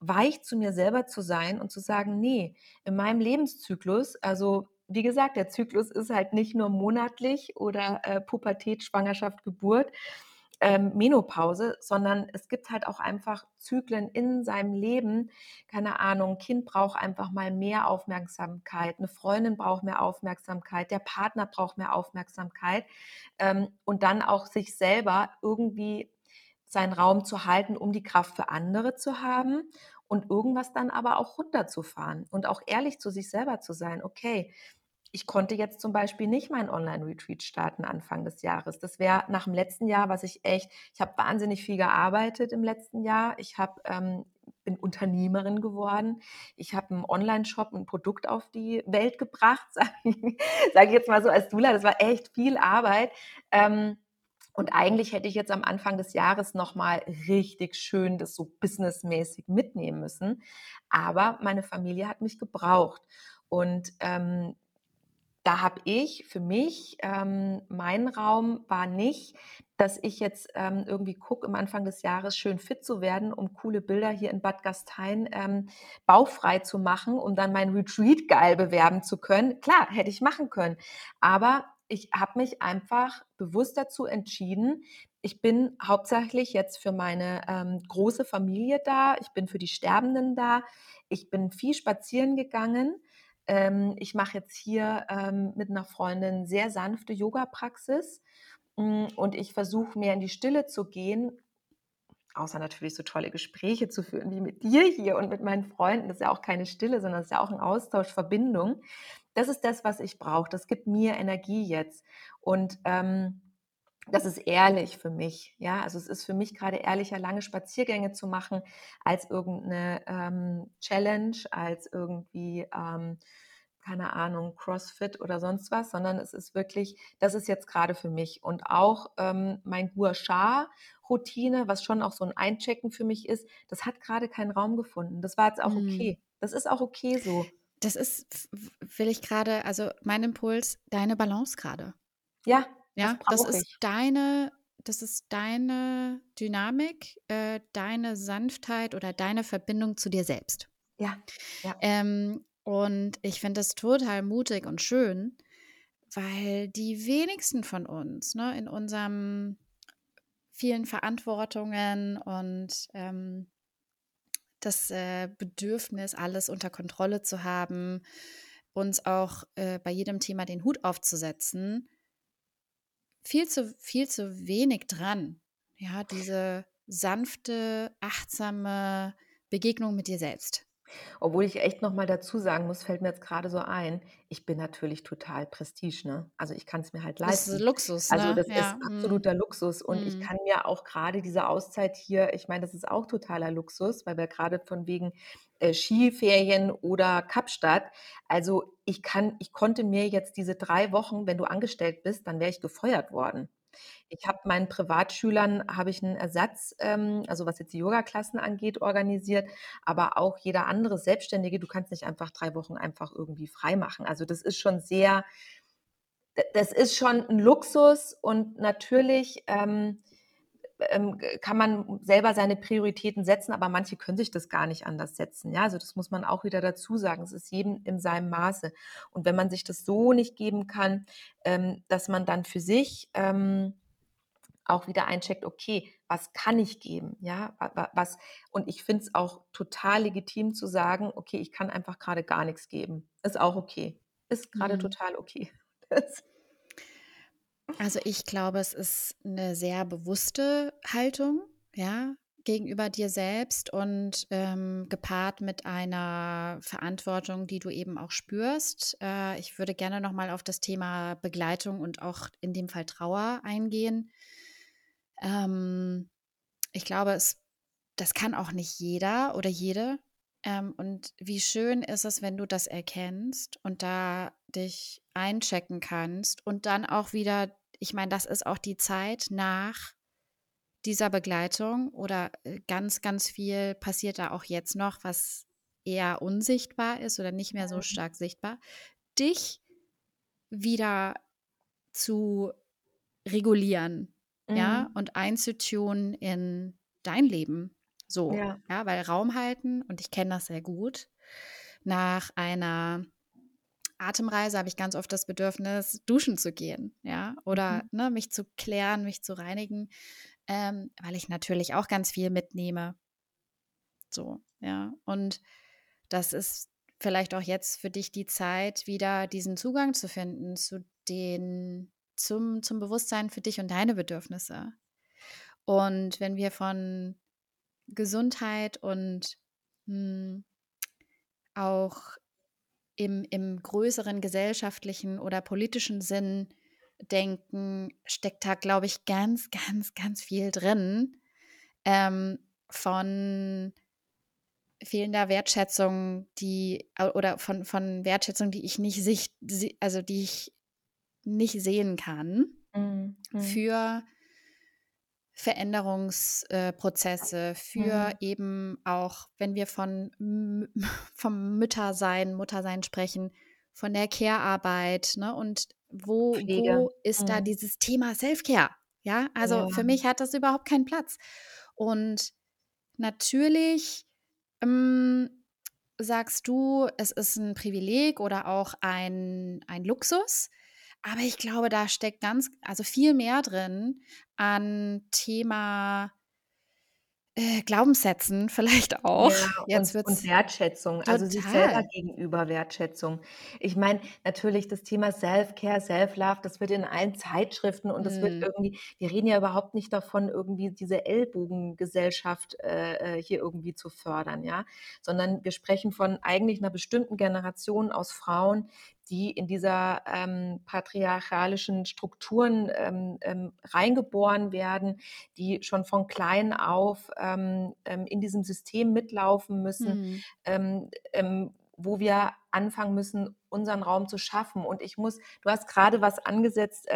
[SPEAKER 3] weich zu mir selber zu sein und zu sagen, nee, in meinem Lebenszyklus, also wie gesagt, der Zyklus ist halt nicht nur monatlich oder äh, Pubertät, Schwangerschaft, Geburt, ähm, Menopause, sondern es gibt halt auch einfach Zyklen in seinem Leben. Keine Ahnung, ein Kind braucht einfach mal mehr Aufmerksamkeit, eine Freundin braucht mehr Aufmerksamkeit, der Partner braucht mehr Aufmerksamkeit ähm, und dann auch sich selber irgendwie seinen Raum zu halten, um die Kraft für andere zu haben und irgendwas dann aber auch runterzufahren und auch ehrlich zu sich selber zu sein. Okay, ich konnte jetzt zum Beispiel nicht mein Online-Retreat starten Anfang des Jahres. Das wäre nach dem letzten Jahr, was ich echt, ich habe wahnsinnig viel gearbeitet im letzten Jahr. Ich habe ähm, bin Unternehmerin geworden. Ich habe einen Online-Shop, ein Produkt auf die Welt gebracht, sage ich, sag ich, jetzt mal so als Dula. Das war echt viel Arbeit. Ähm, und eigentlich hätte ich jetzt am Anfang des Jahres nochmal richtig schön das so businessmäßig mitnehmen müssen. Aber meine Familie hat mich gebraucht. Und ähm, da habe ich für mich, ähm, mein Raum war nicht, dass ich jetzt ähm, irgendwie gucke, am Anfang des Jahres schön fit zu werden, um coole Bilder hier in Bad Gastein ähm, baufrei zu machen, um dann mein Retreat geil bewerben zu können. Klar, hätte ich machen können. Aber ich habe mich einfach bewusst dazu entschieden, ich bin hauptsächlich jetzt für meine ähm, große Familie da, ich bin für die Sterbenden da, ich bin viel spazieren gegangen ähm, ich mache jetzt hier ähm, mit einer Freundin sehr sanfte Yoga-Praxis mm, und ich versuche mehr in die Stille zu gehen, außer natürlich so tolle Gespräche zu führen wie mit dir hier und mit meinen Freunden. Das ist ja auch keine Stille, sondern das ist ja auch ein Austausch, Verbindung. Das ist das, was ich brauche. Das gibt mir Energie jetzt. Und ähm, das ist ehrlich für mich. Ja, also es ist für mich gerade ehrlicher, lange Spaziergänge zu machen, als irgendeine ähm, Challenge, als irgendwie, ähm, keine Ahnung, CrossFit oder sonst was, sondern es ist wirklich, das ist jetzt gerade für mich. Und auch ähm, mein Gua Sha-Routine, was schon auch so ein Einchecken für mich ist, das hat gerade keinen Raum gefunden. Das war jetzt auch mhm. okay. Das ist auch okay so.
[SPEAKER 1] Das ist, will ich gerade, also mein Impuls, deine Balance gerade.
[SPEAKER 3] Ja,
[SPEAKER 1] ja, das, das ist deine, das ist deine Dynamik, äh, deine Sanftheit oder deine Verbindung zu dir selbst.
[SPEAKER 3] Ja. ja.
[SPEAKER 1] Ähm, und ich finde das total mutig und schön, weil die wenigsten von uns ne, in unserem vielen Verantwortungen und ähm, das äh, Bedürfnis, alles unter Kontrolle zu haben, uns auch äh, bei jedem Thema den Hut aufzusetzen, viel zu, viel zu wenig dran. Ja, diese sanfte, achtsame Begegnung mit dir selbst.
[SPEAKER 3] Obwohl ich echt noch mal dazu sagen muss, fällt mir jetzt gerade so ein, ich bin natürlich total Prestige, ne? Also, ich kann es mir halt leisten.
[SPEAKER 1] Das ist Luxus,
[SPEAKER 3] also,
[SPEAKER 1] ne?
[SPEAKER 3] Also, das ja. ist mhm. absoluter Luxus und mhm. ich kann mir auch gerade diese Auszeit hier ich meine, das ist auch totaler Luxus, weil wir gerade von wegen, äh, Skiferien oder Kapstadt also, ich kann ich konnte mir jetzt diese drei Wochen wenn du angestellt bist, dann wäre ich gefeuert worden. Ich habe meinen Privatschülern habe ich einen Ersatz, ähm, also was jetzt die Yogaklassen angeht, organisiert, aber auch jeder andere Selbstständige, du kannst nicht einfach drei Wochen einfach irgendwie frei machen. Also das ist schon sehr das ist schon ein Luxus und natürlich, ähm, ähm, kann man selber seine Prioritäten setzen, aber manche können sich das gar nicht anders setzen. Ja, also das muss man auch wieder dazu sagen. Es ist jedem in seinem Maße. Und wenn man sich das so nicht geben kann, ähm, dass man dann für sich ähm, auch wieder eincheckt, okay, was kann ich geben? Ja, was, und ich finde es auch total legitim zu sagen, okay, ich kann einfach gerade gar nichts geben. Ist auch okay. Ist gerade mhm. total okay.
[SPEAKER 1] Also ich glaube, es ist eine sehr bewusste Haltung, ja, gegenüber dir selbst und ähm, gepaart mit einer Verantwortung, die du eben auch spürst. Äh, ich würde gerne nochmal auf das Thema Begleitung und auch in dem Fall Trauer eingehen. Ähm, ich glaube, es, das kann auch nicht jeder oder jede. Ähm, und wie schön ist es, wenn du das erkennst und da dich einchecken kannst und dann auch wieder ich meine, das ist auch die Zeit nach dieser Begleitung oder äh, ganz, ganz viel passiert da auch jetzt noch, was eher unsichtbar ist oder nicht mehr so mhm. stark sichtbar, dich wieder zu regulieren, mhm. ja, und einzutun in dein Leben. So,
[SPEAKER 3] Ja.
[SPEAKER 1] ja, weil Raum halten, und ich kenne das sehr gut, nach einer Atemreise habe ich ganz oft das Bedürfnis, duschen zu gehen, ja, oder
[SPEAKER 3] Mhm.
[SPEAKER 1] ne, mich zu klären, mich zu reinigen, ähm, weil ich natürlich auch ganz viel mitnehme. So, ja. Und das ist vielleicht auch jetzt für dich die Zeit, wieder diesen Zugang zu finden zu den, zum, zum Bewusstsein für dich und deine Bedürfnisse. Und wenn wir von Gesundheit und mh, auch im, im größeren gesellschaftlichen oder politischen Sinn denken, steckt da, glaube ich, ganz, ganz, ganz viel drin ähm, von fehlender Wertschätzung, die oder von, von Wertschätzung, die ich nicht sicht, also die ich nicht sehen kann
[SPEAKER 3] Mhm. Mhm.
[SPEAKER 1] für Veränderungsprozesse, für
[SPEAKER 3] Mhm.
[SPEAKER 1] eben auch, wenn wir von vom Müttersein, Muttersein sprechen, von der Care-Arbeit, ne? Und wo,
[SPEAKER 3] Pflege.
[SPEAKER 1] wo ist da
[SPEAKER 3] Mhm.
[SPEAKER 1] dieses Thema Self-Care? Ja, also
[SPEAKER 3] Ja.
[SPEAKER 1] für mich hat das überhaupt keinen Platz. Und natürlich ähm, sagst du, es ist ein Privileg oder auch ein, ein Luxus. Aber ich glaube, da steckt ganz, also viel mehr drin an Thema äh, Glaubenssätzen vielleicht auch.
[SPEAKER 3] Ja,
[SPEAKER 1] Jetzt
[SPEAKER 3] und, und Wertschätzung, also sich selber
[SPEAKER 1] total.
[SPEAKER 3] gegenüber Wertschätzung. Ich meine, natürlich das Thema Self-Care, Self-Love, das wird in allen Zeitschriften und das wird
[SPEAKER 1] Hm.
[SPEAKER 3] irgendwie, wir reden ja überhaupt nicht davon, irgendwie diese Ellbogengesellschaft äh, äh, hier irgendwie zu fördern, ja, sondern wir sprechen von eigentlich einer bestimmten Generation aus Frauen, die in dieser ähm, patriarchalischen Strukturen ähm, ähm, reingeboren werden, die schon von klein auf ähm, ähm, in diesem System mitlaufen müssen,
[SPEAKER 1] Hm.
[SPEAKER 3] ähm, wo wir anfangen müssen, unseren Raum zu schaffen. Und ich muss, du hast gerade was angesetzt,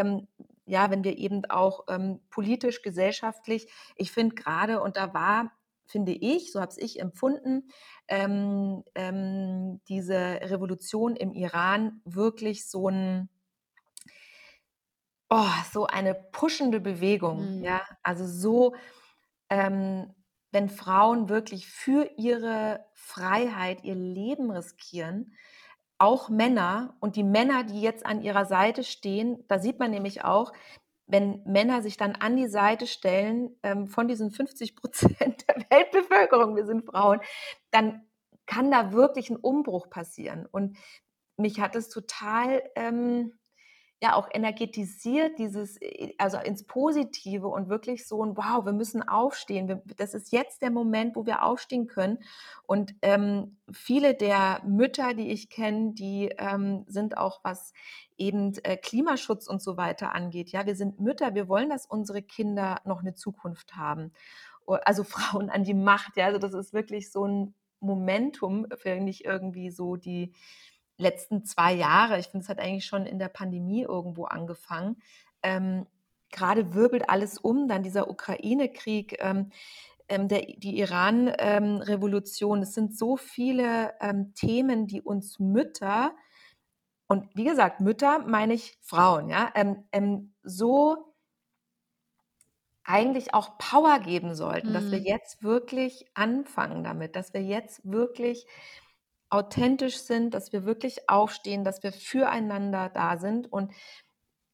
[SPEAKER 3] ja, wenn wir eben auch politisch, gesellschaftlich, ich finde gerade, und da war, finde ich, so habe es ich empfunden, ähm, ähm, diese Revolution im Iran wirklich so ein oh, so eine pushende Bewegung,
[SPEAKER 1] Hm.
[SPEAKER 3] ja. Also so, ähm, wenn Frauen wirklich für ihre Freiheit ihr Leben riskieren, auch Männer und die Männer, die jetzt an ihrer Seite stehen, da sieht man nämlich auch, wenn Männer sich dann an die Seite stellen ähm, von diesen 50% der Weltbevölkerung, wir sind Frauen, dann kann da wirklich ein Umbruch passieren. Und mich hat es total ähm, ja auch energetisiert, dieses, äh, also ins Positive und wirklich so ein Wow, wir müssen aufstehen. Wir, das ist jetzt der Moment, wo wir aufstehen können. Und ähm, viele der Mütter, die ich kenne, die ähm, sind auch was eben äh, Klimaschutz und so weiter angeht. Ja, wir sind Mütter, wir wollen, dass unsere Kinder noch eine Zukunft haben. Also Frauen an die Macht, ja, also das ist wirklich so ein Momentum, finde ich irgendwie so die letzten zwei Jahre. Ich finde, es hat eigentlich schon in der Pandemie irgendwo angefangen. Ähm, gerade wirbelt alles um, dann dieser Ukraine-Krieg, ähm, ähm, der, die Iran-Revolution. es sind so viele ähm, Themen, die uns Mütter, und wie gesagt, Mütter meine ich Frauen, ja, ähm, ähm, so eigentlich auch Power geben sollten, dass wir
[SPEAKER 1] Hm.
[SPEAKER 3] jetzt wirklich anfangen damit, dass wir jetzt wirklich authentisch sind, dass wir wirklich aufstehen, dass wir füreinander da sind. Und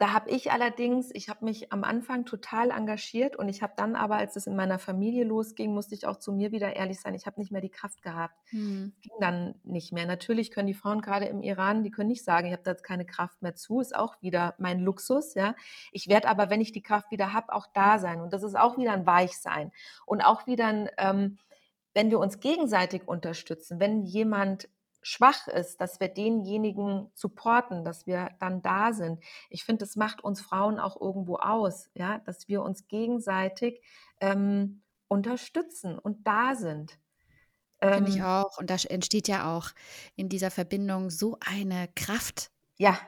[SPEAKER 3] da habe ich allerdings, ich habe mich am Anfang total engagiert und ich habe dann aber, als es in meiner Familie losging, musste ich auch zu mir wieder ehrlich sein, ich habe nicht mehr die Kraft gehabt.
[SPEAKER 1] Hm.
[SPEAKER 3] Ging dann nicht mehr. Natürlich können die Frauen gerade im Iran, die können nicht sagen, ich habe da keine Kraft mehr zu, ist auch wieder mein Luxus, ja. Ich werde aber, wenn ich die Kraft wieder habe, auch da sein. Und das ist auch wieder ein Weichsein. Und auch wieder ein, ähm, wenn wir uns gegenseitig unterstützen, wenn jemand schwach ist, dass wir denjenigen supporten, dass wir dann da sind. Ich finde, das macht uns Frauen auch irgendwo aus, ja, dass wir uns gegenseitig ähm, unterstützen und da sind.
[SPEAKER 1] Finde ich
[SPEAKER 3] Ähm,
[SPEAKER 1] auch. Und da entsteht ja auch in dieser Verbindung so eine Kraft.
[SPEAKER 3] ja,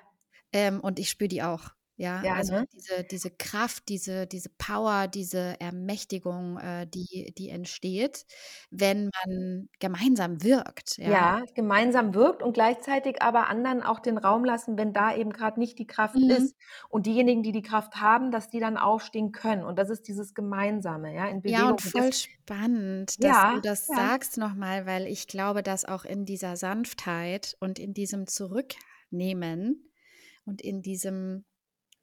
[SPEAKER 1] Ähm, und ich spüre die auch. Ja,
[SPEAKER 3] Ja,
[SPEAKER 1] also
[SPEAKER 3] ne?
[SPEAKER 1] diese, diese Kraft, diese, diese Power, diese Ermächtigung, äh, die, die entsteht, wenn man gemeinsam wirkt. Ja.
[SPEAKER 3] Ja, gemeinsam wirkt und gleichzeitig aber anderen auch den Raum lassen, wenn da eben grad nicht die Kraft
[SPEAKER 1] Mhm.
[SPEAKER 3] ist. Und diejenigen, die die Kraft haben, dass die dann aufstehen können. Und das ist dieses Gemeinsame, ja, in
[SPEAKER 1] Ja,
[SPEAKER 3] Bewegung.
[SPEAKER 1] und
[SPEAKER 3] Und das
[SPEAKER 1] voll spannend, dass du
[SPEAKER 3] ja,
[SPEAKER 1] das
[SPEAKER 3] ja,
[SPEAKER 1] sagst noch mal, weil ich glaube, dass auch in dieser Sanftheit und in diesem Zurücknehmen und in diesem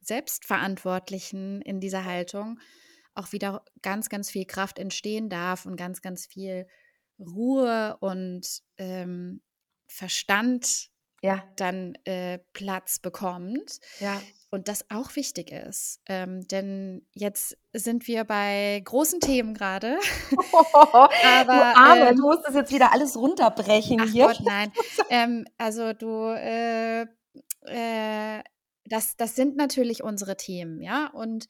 [SPEAKER 1] Selbstverantwortlichen, in dieser Haltung auch wieder ganz, ganz viel Kraft entstehen darf und ganz, ganz viel Ruhe und ähm, Verstand
[SPEAKER 3] ja,
[SPEAKER 1] dann äh, Platz bekommt.
[SPEAKER 3] ja.
[SPEAKER 1] Und das auch wichtig ist. Ähm, denn jetzt sind wir bei großen Themen gerade.
[SPEAKER 3] Du
[SPEAKER 1] Aber
[SPEAKER 3] Arme,
[SPEAKER 1] ähm,
[SPEAKER 3] du musst das jetzt wieder alles runterbrechen
[SPEAKER 1] ach
[SPEAKER 3] hier.
[SPEAKER 1] Gott, nein. Ähm, also du, äh, äh, das, das sind natürlich unsere Themen, ja. Und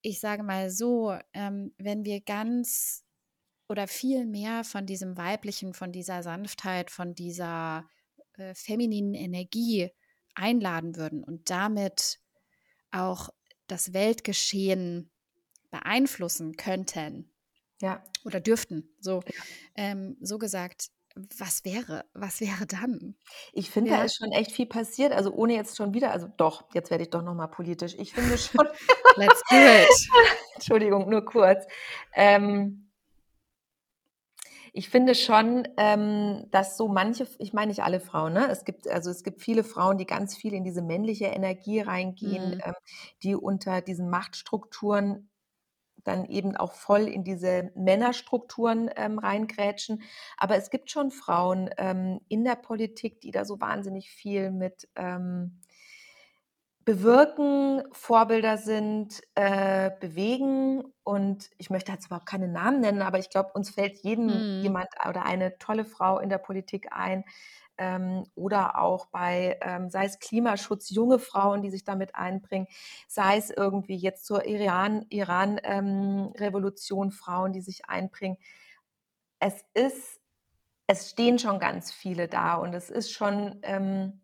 [SPEAKER 1] ich sage mal so, ähm, wenn wir ganz oder viel mehr von diesem Weiblichen, von dieser Sanftheit, von dieser äh, femininen Energie einladen würden und damit auch das Weltgeschehen beeinflussen könnten
[SPEAKER 3] Ja.
[SPEAKER 1] oder dürften, so, ähm, so gesagt, was wäre, was wäre dann?
[SPEAKER 3] Ich finde, da
[SPEAKER 1] Ja.
[SPEAKER 3] ist schon echt viel passiert, also ohne jetzt schon wieder also doch, jetzt werde ich doch noch mal politisch. Ich finde schon
[SPEAKER 1] Let's do it.
[SPEAKER 3] Entschuldigung, nur kurz. Ähm ich finde schon, ähm, dass so manche ich meine nicht alle Frauen, ne? Es gibt also es gibt viele Frauen, die ganz viel in diese männliche Energie reingehen,
[SPEAKER 1] Mhm.
[SPEAKER 3] ähm, die unter diesen Machtstrukturen dann eben auch voll in diese Männerstrukturen, ähm, reingrätschen. Aber es gibt schon Frauen, ähm, in der Politik, die da so wahnsinnig viel mit, ähm bewirken, Vorbilder sind, äh, bewegen. Und ich möchte jetzt überhaupt keine Namen nennen, aber ich glaube, uns fällt jedem
[SPEAKER 1] Mhm.
[SPEAKER 3] jemand oder eine tolle Frau in der Politik ein. Ähm, oder auch bei, ähm, sei es Klimaschutz, junge Frauen, die sich damit einbringen, sei es irgendwie jetzt zur Iran Iran, ähm, Frauen, die sich einbringen. Es ist es stehen schon ganz viele da und es ist schon, ähm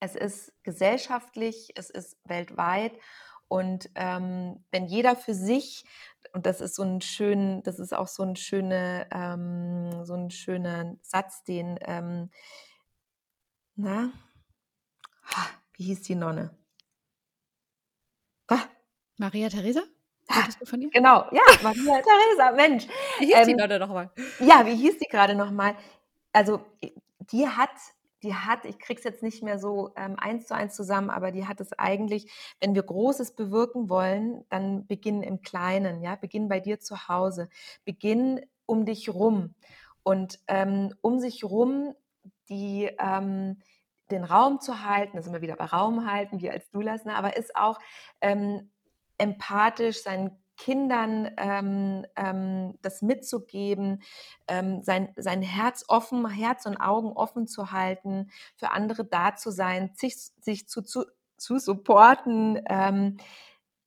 [SPEAKER 3] es ist gesellschaftlich, es ist weltweit und, ähm, wenn jeder für sich und das ist so 'n schön das ist auch so 'n schöne ähm, so 'n schöner Satz, den, ähm na, wie hieß die Nonne? Ah,
[SPEAKER 1] Maria Theresa?
[SPEAKER 3] ah, genau, ja, Maria Theresa, Mensch.
[SPEAKER 1] Wie hieß die
[SPEAKER 3] Ähm,
[SPEAKER 1] Nonne noch mal?
[SPEAKER 3] ja, wie hieß die grade noch mal? Also, die hat die hat ich kriege es jetzt nicht mehr so, ähm, eins zu eins zusammen, aber die hat es eigentlich wenn wir Großes bewirken wollen, dann beginn im Kleinen, ja? Beginn bei dir zu Hause. Beginn um dich rum. Und, ähm, um sich rum die, ähm den Raum zu halten, da sind wir wieder bei Raum halten, wir als Doulas, ne, aber ist auch, ähm, empathisch seinen Kindern, ähm, ähm, das mitzugeben, ähm, sein sein Herz offen Herz und Augen offen zu halten, für andere da zu sein, sich sich zu zu zu supporten. Ähm,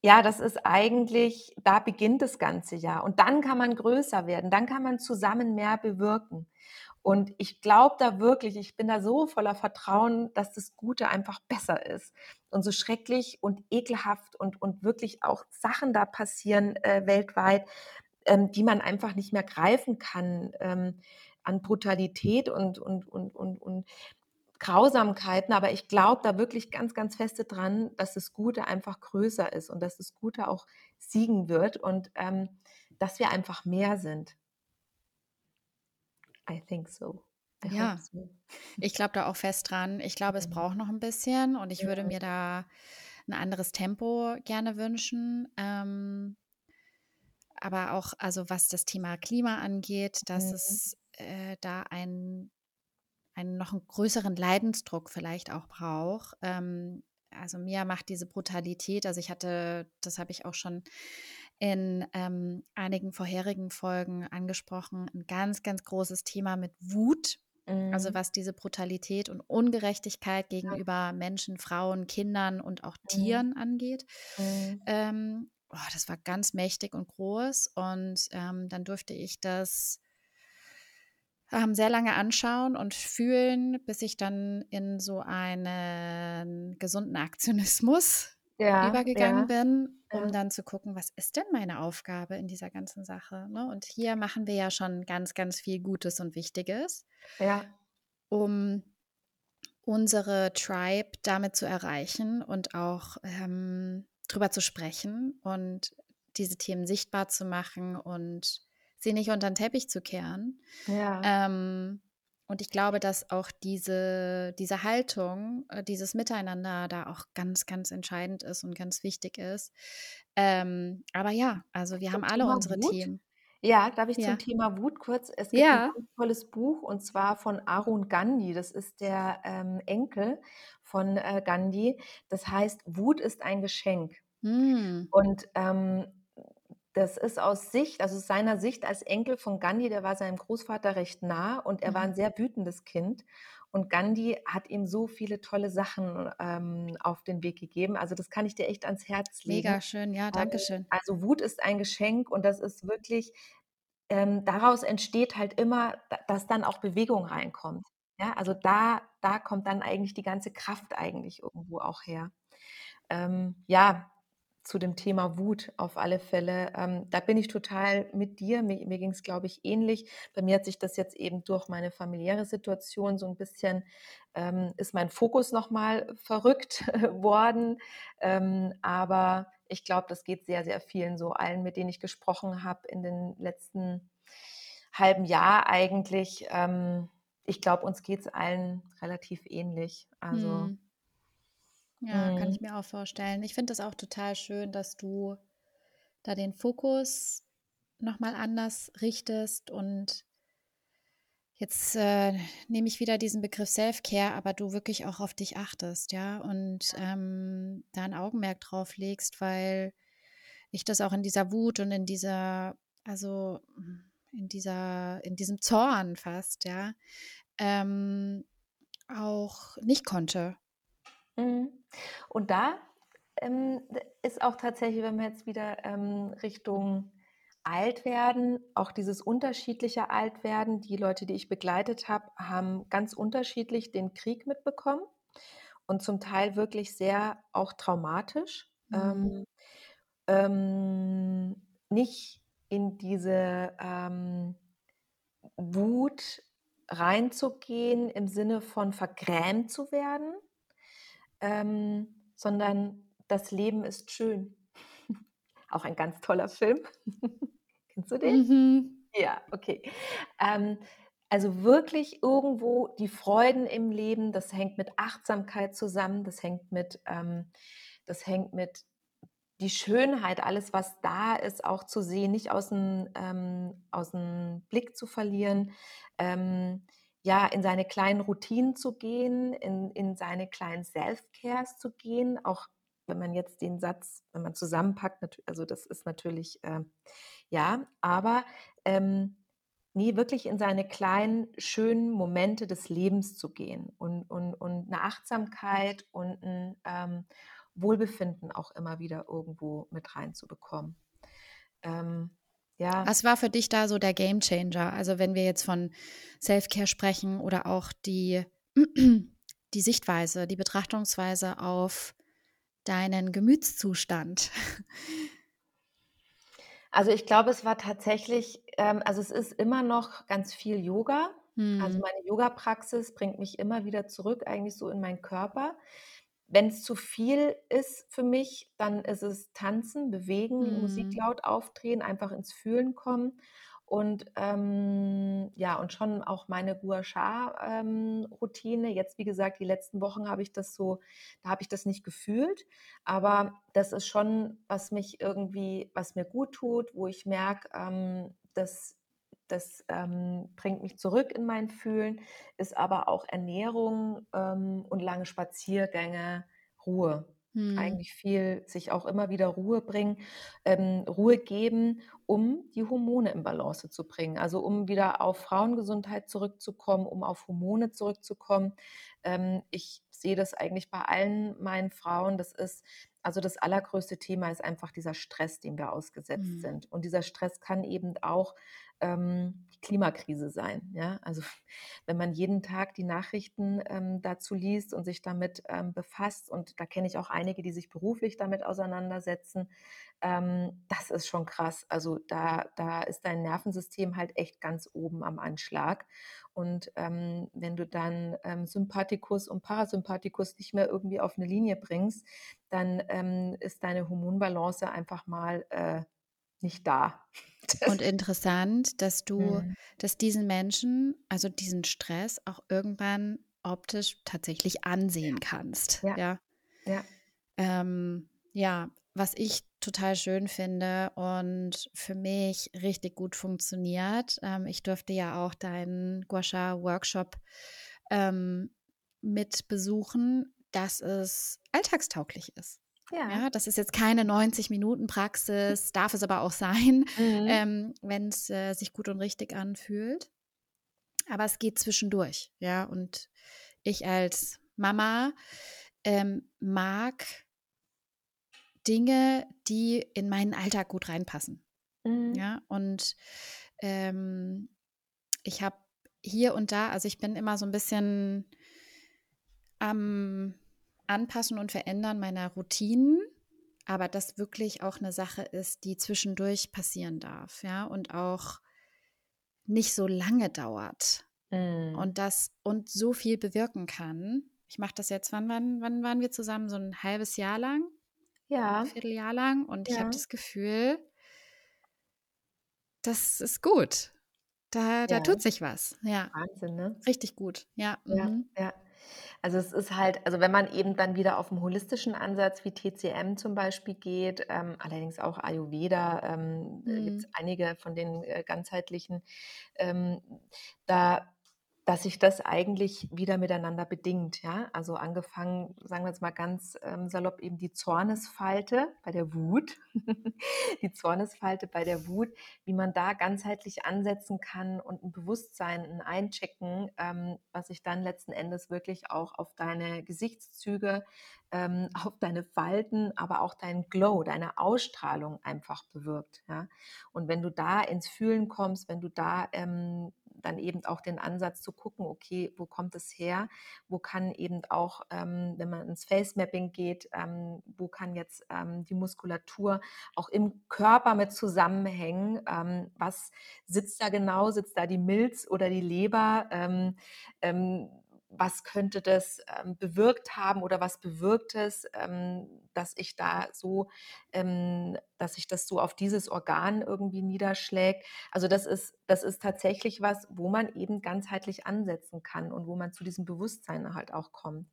[SPEAKER 3] ja, das ist eigentlich da beginnt das Ganze ja. Und dann kann man größer werden, dann kann man zusammen mehr bewirken. Und ich glaube da wirklich ich bin da so voller Vertrauen, dass das Gute einfach besser ist. Und so schrecklich und ekelhaft und und wirklich auch Sachen da passieren, äh, weltweit, ähm, die man einfach nicht mehr greifen kann, ähm, an Brutalität und und und und und Grausamkeiten. Aber ich glaube da wirklich ganz, ganz feste dran, dass das Gute einfach größer ist und dass das Gute auch siegen wird und, ähm, dass wir einfach mehr sind. I think so. I
[SPEAKER 1] Ja.
[SPEAKER 3] so.
[SPEAKER 1] Ich glaube da auch fest dran. Ich glaube, es
[SPEAKER 3] Mhm.
[SPEAKER 1] braucht noch 'n bisschen und ich würde
[SPEAKER 3] Mhm.
[SPEAKER 1] mir da 'n anderes Tempo gerne wünschen. Ähm aber auch also, was das Thema Klima angeht, dass
[SPEAKER 3] Mhm.
[SPEAKER 1] es, äh, da einen einen noch 'n größeren Leidensdruck vielleicht auch braucht. Ähm, also, mir macht diese Brutalität also, ich hatte das habe ich auch schon in, ähm, einigen vorherigen Folgen angesprochen, 'n ganz, ganz großes Thema mit Wut. Also,
[SPEAKER 3] Mhm.
[SPEAKER 1] was diese Brutalität und Ungerechtigkeit
[SPEAKER 3] Ja.
[SPEAKER 1] gegenüber Menschen, Frauen, Kindern und auch
[SPEAKER 3] Mhm.
[SPEAKER 1] Tieren angeht.
[SPEAKER 3] Mhm.
[SPEAKER 1] Ähm, oh, das war ganz mächtig und groß und, ähm, dann durfte ich das ähm, sehr lange anschauen und fühlen, bis ich dann in so einen gesunden Aktionismus
[SPEAKER 3] Ja,
[SPEAKER 1] übergegangen
[SPEAKER 3] ja,
[SPEAKER 1] bin, um
[SPEAKER 3] ja.
[SPEAKER 1] dann zu gucken, was ist denn meine Aufgabe in dieser ganzen Sache, ne? Und hier machen wir ja schon ganz, ganz viel Gutes und Wichtiges,
[SPEAKER 3] Ja.
[SPEAKER 1] um unsere Tribe damit zu erreichen und auch ähm, drüber zu sprechen und diese Themen sichtbar zu machen und sie nicht unter den Teppich zu kehren.
[SPEAKER 3] Ja.
[SPEAKER 1] Ähm, und ich glaube, dass auch diese, diese Haltung, äh, dieses Miteinander da auch ganz, ganz entscheidend ist und ganz wichtig ist. Ähm, aber ja, also wir
[SPEAKER 3] Zum
[SPEAKER 1] haben alle
[SPEAKER 3] Thema
[SPEAKER 1] unsere
[SPEAKER 3] Wut?
[SPEAKER 1] Themen.
[SPEAKER 3] Ja, darf ich zum
[SPEAKER 1] Ja.
[SPEAKER 3] Thema Wut kurz es gibt
[SPEAKER 1] Ja.
[SPEAKER 3] ganz tolles Buch und zwar von Arun Gandhi. Das ist der, ähm, Enkel von, äh, Gandhi. Das heißt: „Wut ist ein Geschenk.“
[SPEAKER 1] Hm.
[SPEAKER 3] Und, ähm, das ist aus Sicht also aus seiner Sicht als Enkel von Gandhi, der war seinem Großvater recht nah und er war
[SPEAKER 1] Mhm.
[SPEAKER 3] 'n sehr wütendes Kind. Und Gandhi hat ihm so viele tolle Sachen, ähm, auf den Weg gegeben. Also, das kann ich dir echt ans Herz legen.
[SPEAKER 1] Mega schön, ja,
[SPEAKER 3] Ähm,
[SPEAKER 1] danke schön.
[SPEAKER 3] also, Wut ist ein Geschenk und das ist wirklich ähm, daraus entsteht halt immer, da dass dann auch Bewegung reinkommt. Ja, also da da kommt dann eigentlich die ganze Kraft eigentlich irgendwo auch her. Ähm, ja, zu dem Thema Wut auf alle Fälle. Ähm, da bin ich total mit dir. Mir mir ging's, glaube ich, ähnlich. Bei mir hat sich das jetzt eben durch meine familiäre Situation so 'n bisschen ähm, ist mein Fokus noch mal verrückt worden. Ähm, aber ich glaube, das geht sehr, sehr vielen so, allen, mit denen ich gesprochen habe in den letzten halben Jahr eigentlich. Ähm, ich glaube, uns geht's allen relativ ähnlich. Also
[SPEAKER 1] Mhm. Ja, kann ich
[SPEAKER 3] Mhm.
[SPEAKER 1] mir auch vorstellen. Ich finde das auch total schön, dass du da den Fokus noch mal anders richtest und jetzt, äh, nehme ich wieder diesen Begriff Self-Care, aber du wirklich auch auf dich achtest, ja, und, ähm, da 'n Augenmerk drauf legst, weil ich das auch in dieser Wut und in dieser also, in dieser in diesem Zorn fast, ja, ähm, auch nicht konnte.
[SPEAKER 3] Mhm. Und da, ähm, ist auch tatsächlich, wenn wir jetzt wieder, ähm, Richtung Altwerden auch dieses unterschiedliche Altwerden die Leute, die ich begleitet habe, haben ganz unterschiedlich den Krieg mitbekommen und zum Teil wirklich sehr auch traumatisch.
[SPEAKER 1] Mhm.
[SPEAKER 3] Ähm, ähm, nicht in diese, ähm, Wut reinzugehen im Sinne von vergrämt zu werden, ähm, sondern das Leben ist schön. Auch ein ganz toller Film. Kennst du den?
[SPEAKER 1] Mhm.
[SPEAKER 3] Ja, okay. Ähm, also wirklich irgendwo die Freuden im Leben, das hängt mit Achtsamkeit zusammen, das hängt mit ähm, das hängt mit die Schönheit, alles, was da ist, auch zu sehen, nicht aus'm ähm, aus'm Blick zu verlieren. Ähm, ja, in seine kleinen Routinen zu gehen, in in seine kleinen Self-Cares zu gehen, auch wenn man jetzt den Satz wenn man zusammenpackt, also das ist natürlich, ähm ja, aber, ähm, ne, wirklich in seine kleinen, schönen Momente des Lebens zu gehen und und und 'ne Achtsamkeit und 'n, ähm, Wohlbefinden auch immer wieder irgendwo mit reinzubekommen. Ähm, ja.
[SPEAKER 1] Was war für dich da so der Gamechanger? Also, wenn wir jetzt von Self-Care sprechen oder auch die die Sichtweise, die Betrachtungsweise auf deinen Gemütszustand.
[SPEAKER 3] Also, ich glaube, es war tatsächlich ähm, also, es ist immer noch ganz viel Yoga. Also,
[SPEAKER 1] Mhm.
[SPEAKER 3] meine Yogapraxis bringt mich immer wieder zurück eigentlich so in meinen Körper. Wenn's zu viel ist für mich, dann ist es Tanzen, Bewegen, Musik
[SPEAKER 1] Mhm.
[SPEAKER 3] laut aufdrehen, einfach ins Fühlen kommen und, ähm, ja und schon auch meine Gua Sha, ähm. Jetzt, wie gesagt, die letzten Wochen habe ich das so da habe ich das nicht gefühlt, aber das ist schon, was mich irgendwie was mir guttut, wo ich merke, ähm, das das, ähm, bringt mich zurück in mein Fühlen, ist aber auch Ernährung, ähm, und lange Spaziergänge, Ruhe.
[SPEAKER 1] Mhm.
[SPEAKER 3] Eigentlich viel sich auch immer wieder Ruhe bringen ähm, Ruhe geben, um die Hormone in Balance zu bringen. Also, um wieder auf Frauengesundheit zurückzukommen, um auf Hormone zurückzukommen. Ähm, ich sehe das eigentlich bei allen meinen Frauen. Das ist Also das allergrößte Thema ist einfach dieser Stress, dem wir ausgesetzt
[SPEAKER 1] Mhm.
[SPEAKER 3] sind. Und dieser Stress kann eben auch ähm, Klimakrise sein. Ja? Also wenn man jeden Tag die Nachrichten ähm, dazu liest und sich damit ähm, befasst, und da kenne ich auch einige, die sich beruflich damit auseinandersetzen, ähm, das ist schon krass. Also da, da ist dein Nervensystem halt echt ganz oben am Anschlag. Und ähm, wenn du dann ähm, Sympathikus und Parasympathikus nicht mehr irgendwie auf eine Linie bringst, dann ähm, ist deine Hormonbalance einfach mal äh, nicht da.
[SPEAKER 1] Und interessant, dass du,
[SPEAKER 3] Mhm.
[SPEAKER 1] dass diesen Menschen, also diesen Stress auch irgendwann optisch tatsächlich ansehen kannst.
[SPEAKER 3] Ja.
[SPEAKER 1] Ja.
[SPEAKER 3] Ja.
[SPEAKER 1] Ähm, ja, was ich total schön finde und für mich richtig gut funktioniert. Ähm, ich durfte ja auch deinen Guasha-Workshop ähm, mit besuchen, dass es alltagstauglich ist.
[SPEAKER 3] Ja.
[SPEAKER 1] Ja, das ist jetzt keine 90-Minuten-Praxis, darf es aber auch sein,
[SPEAKER 3] Mhm.
[SPEAKER 1] ähm, wenn es äh, sich gut und richtig anfühlt. Aber es geht zwischendurch, ja. Und ich als Mama ähm, mag Dinge, die in meinen Alltag gut reinpassen.
[SPEAKER 3] Mhm.
[SPEAKER 1] Ja, und ähm, ich habe hier und da, also ich bin immer so ein bisschen am Anpassen und Verändern meiner Routinen, aber das wirklich auch eine Sache ist, die zwischendurch passieren darf, ja, und auch nicht so lange dauert
[SPEAKER 3] Mhm.
[SPEAKER 1] und das und so viel bewirken kann. Ich mache das jetzt, wann, wann, wann waren wir zusammen? So ein halbes Jahr lang,
[SPEAKER 3] ja.
[SPEAKER 1] ein Vierteljahr lang und ich
[SPEAKER 3] Ja.
[SPEAKER 1] habe das Gefühl, das ist gut. Da, da
[SPEAKER 3] Ja.
[SPEAKER 1] tut sich was. Ja,
[SPEAKER 3] Wahnsinn, ne?
[SPEAKER 1] richtig gut. Ja.
[SPEAKER 3] Ja,
[SPEAKER 1] Mhm.
[SPEAKER 3] ja. Also es ist halt, also wenn man eben dann wieder auf einen holistischen Ansatz wie TCM zum Beispiel geht, ähm, allerdings auch Ayurveda, ähm, äh, gibt es
[SPEAKER 1] Mhm.
[SPEAKER 3] einige von den äh, ganzheitlichen, ähm, da, dass sich das eigentlich wieder miteinander bedingt, ja. Also angefangen, sagen wir jetzt mal ganz ähm, salopp, eben die Zornesfalte bei der Wut, die Zornesfalte bei der Wut, wie man da ganzheitlich ansetzen kann und ein Bewusstsein, ein Einchecken, ähm, was sich dann letzten Endes wirklich auch auf deine Gesichtszüge, ähm, auf deine Falten, aber auch deinen Glow, deine Ausstrahlung einfach bewirkt. Ja? Und wenn du da ins Fühlen kommst, wenn du da ähm, dann eben auch den Ansatz zu gucken, okay, wo kommt es her? Wo kann eben auch, ähm, wenn man ins Face Mapping geht, ähm, wo kann jetzt ähm, die Muskulatur auch im Körper mit zusammenhängen? Ähm, was sitzt da genau? Sitzt da die Milz oder die Leber? Was könnte das ähm, bewirkt haben oder was bewirkt es, ähm, dass ich da so, ähm, dass sich das so auf dieses Organ irgendwie niederschlägt. Also das ist, das ist tatsächlich was, wo man eben ganzheitlich ansetzen kann und wo man zu diesem Bewusstsein halt auch kommt.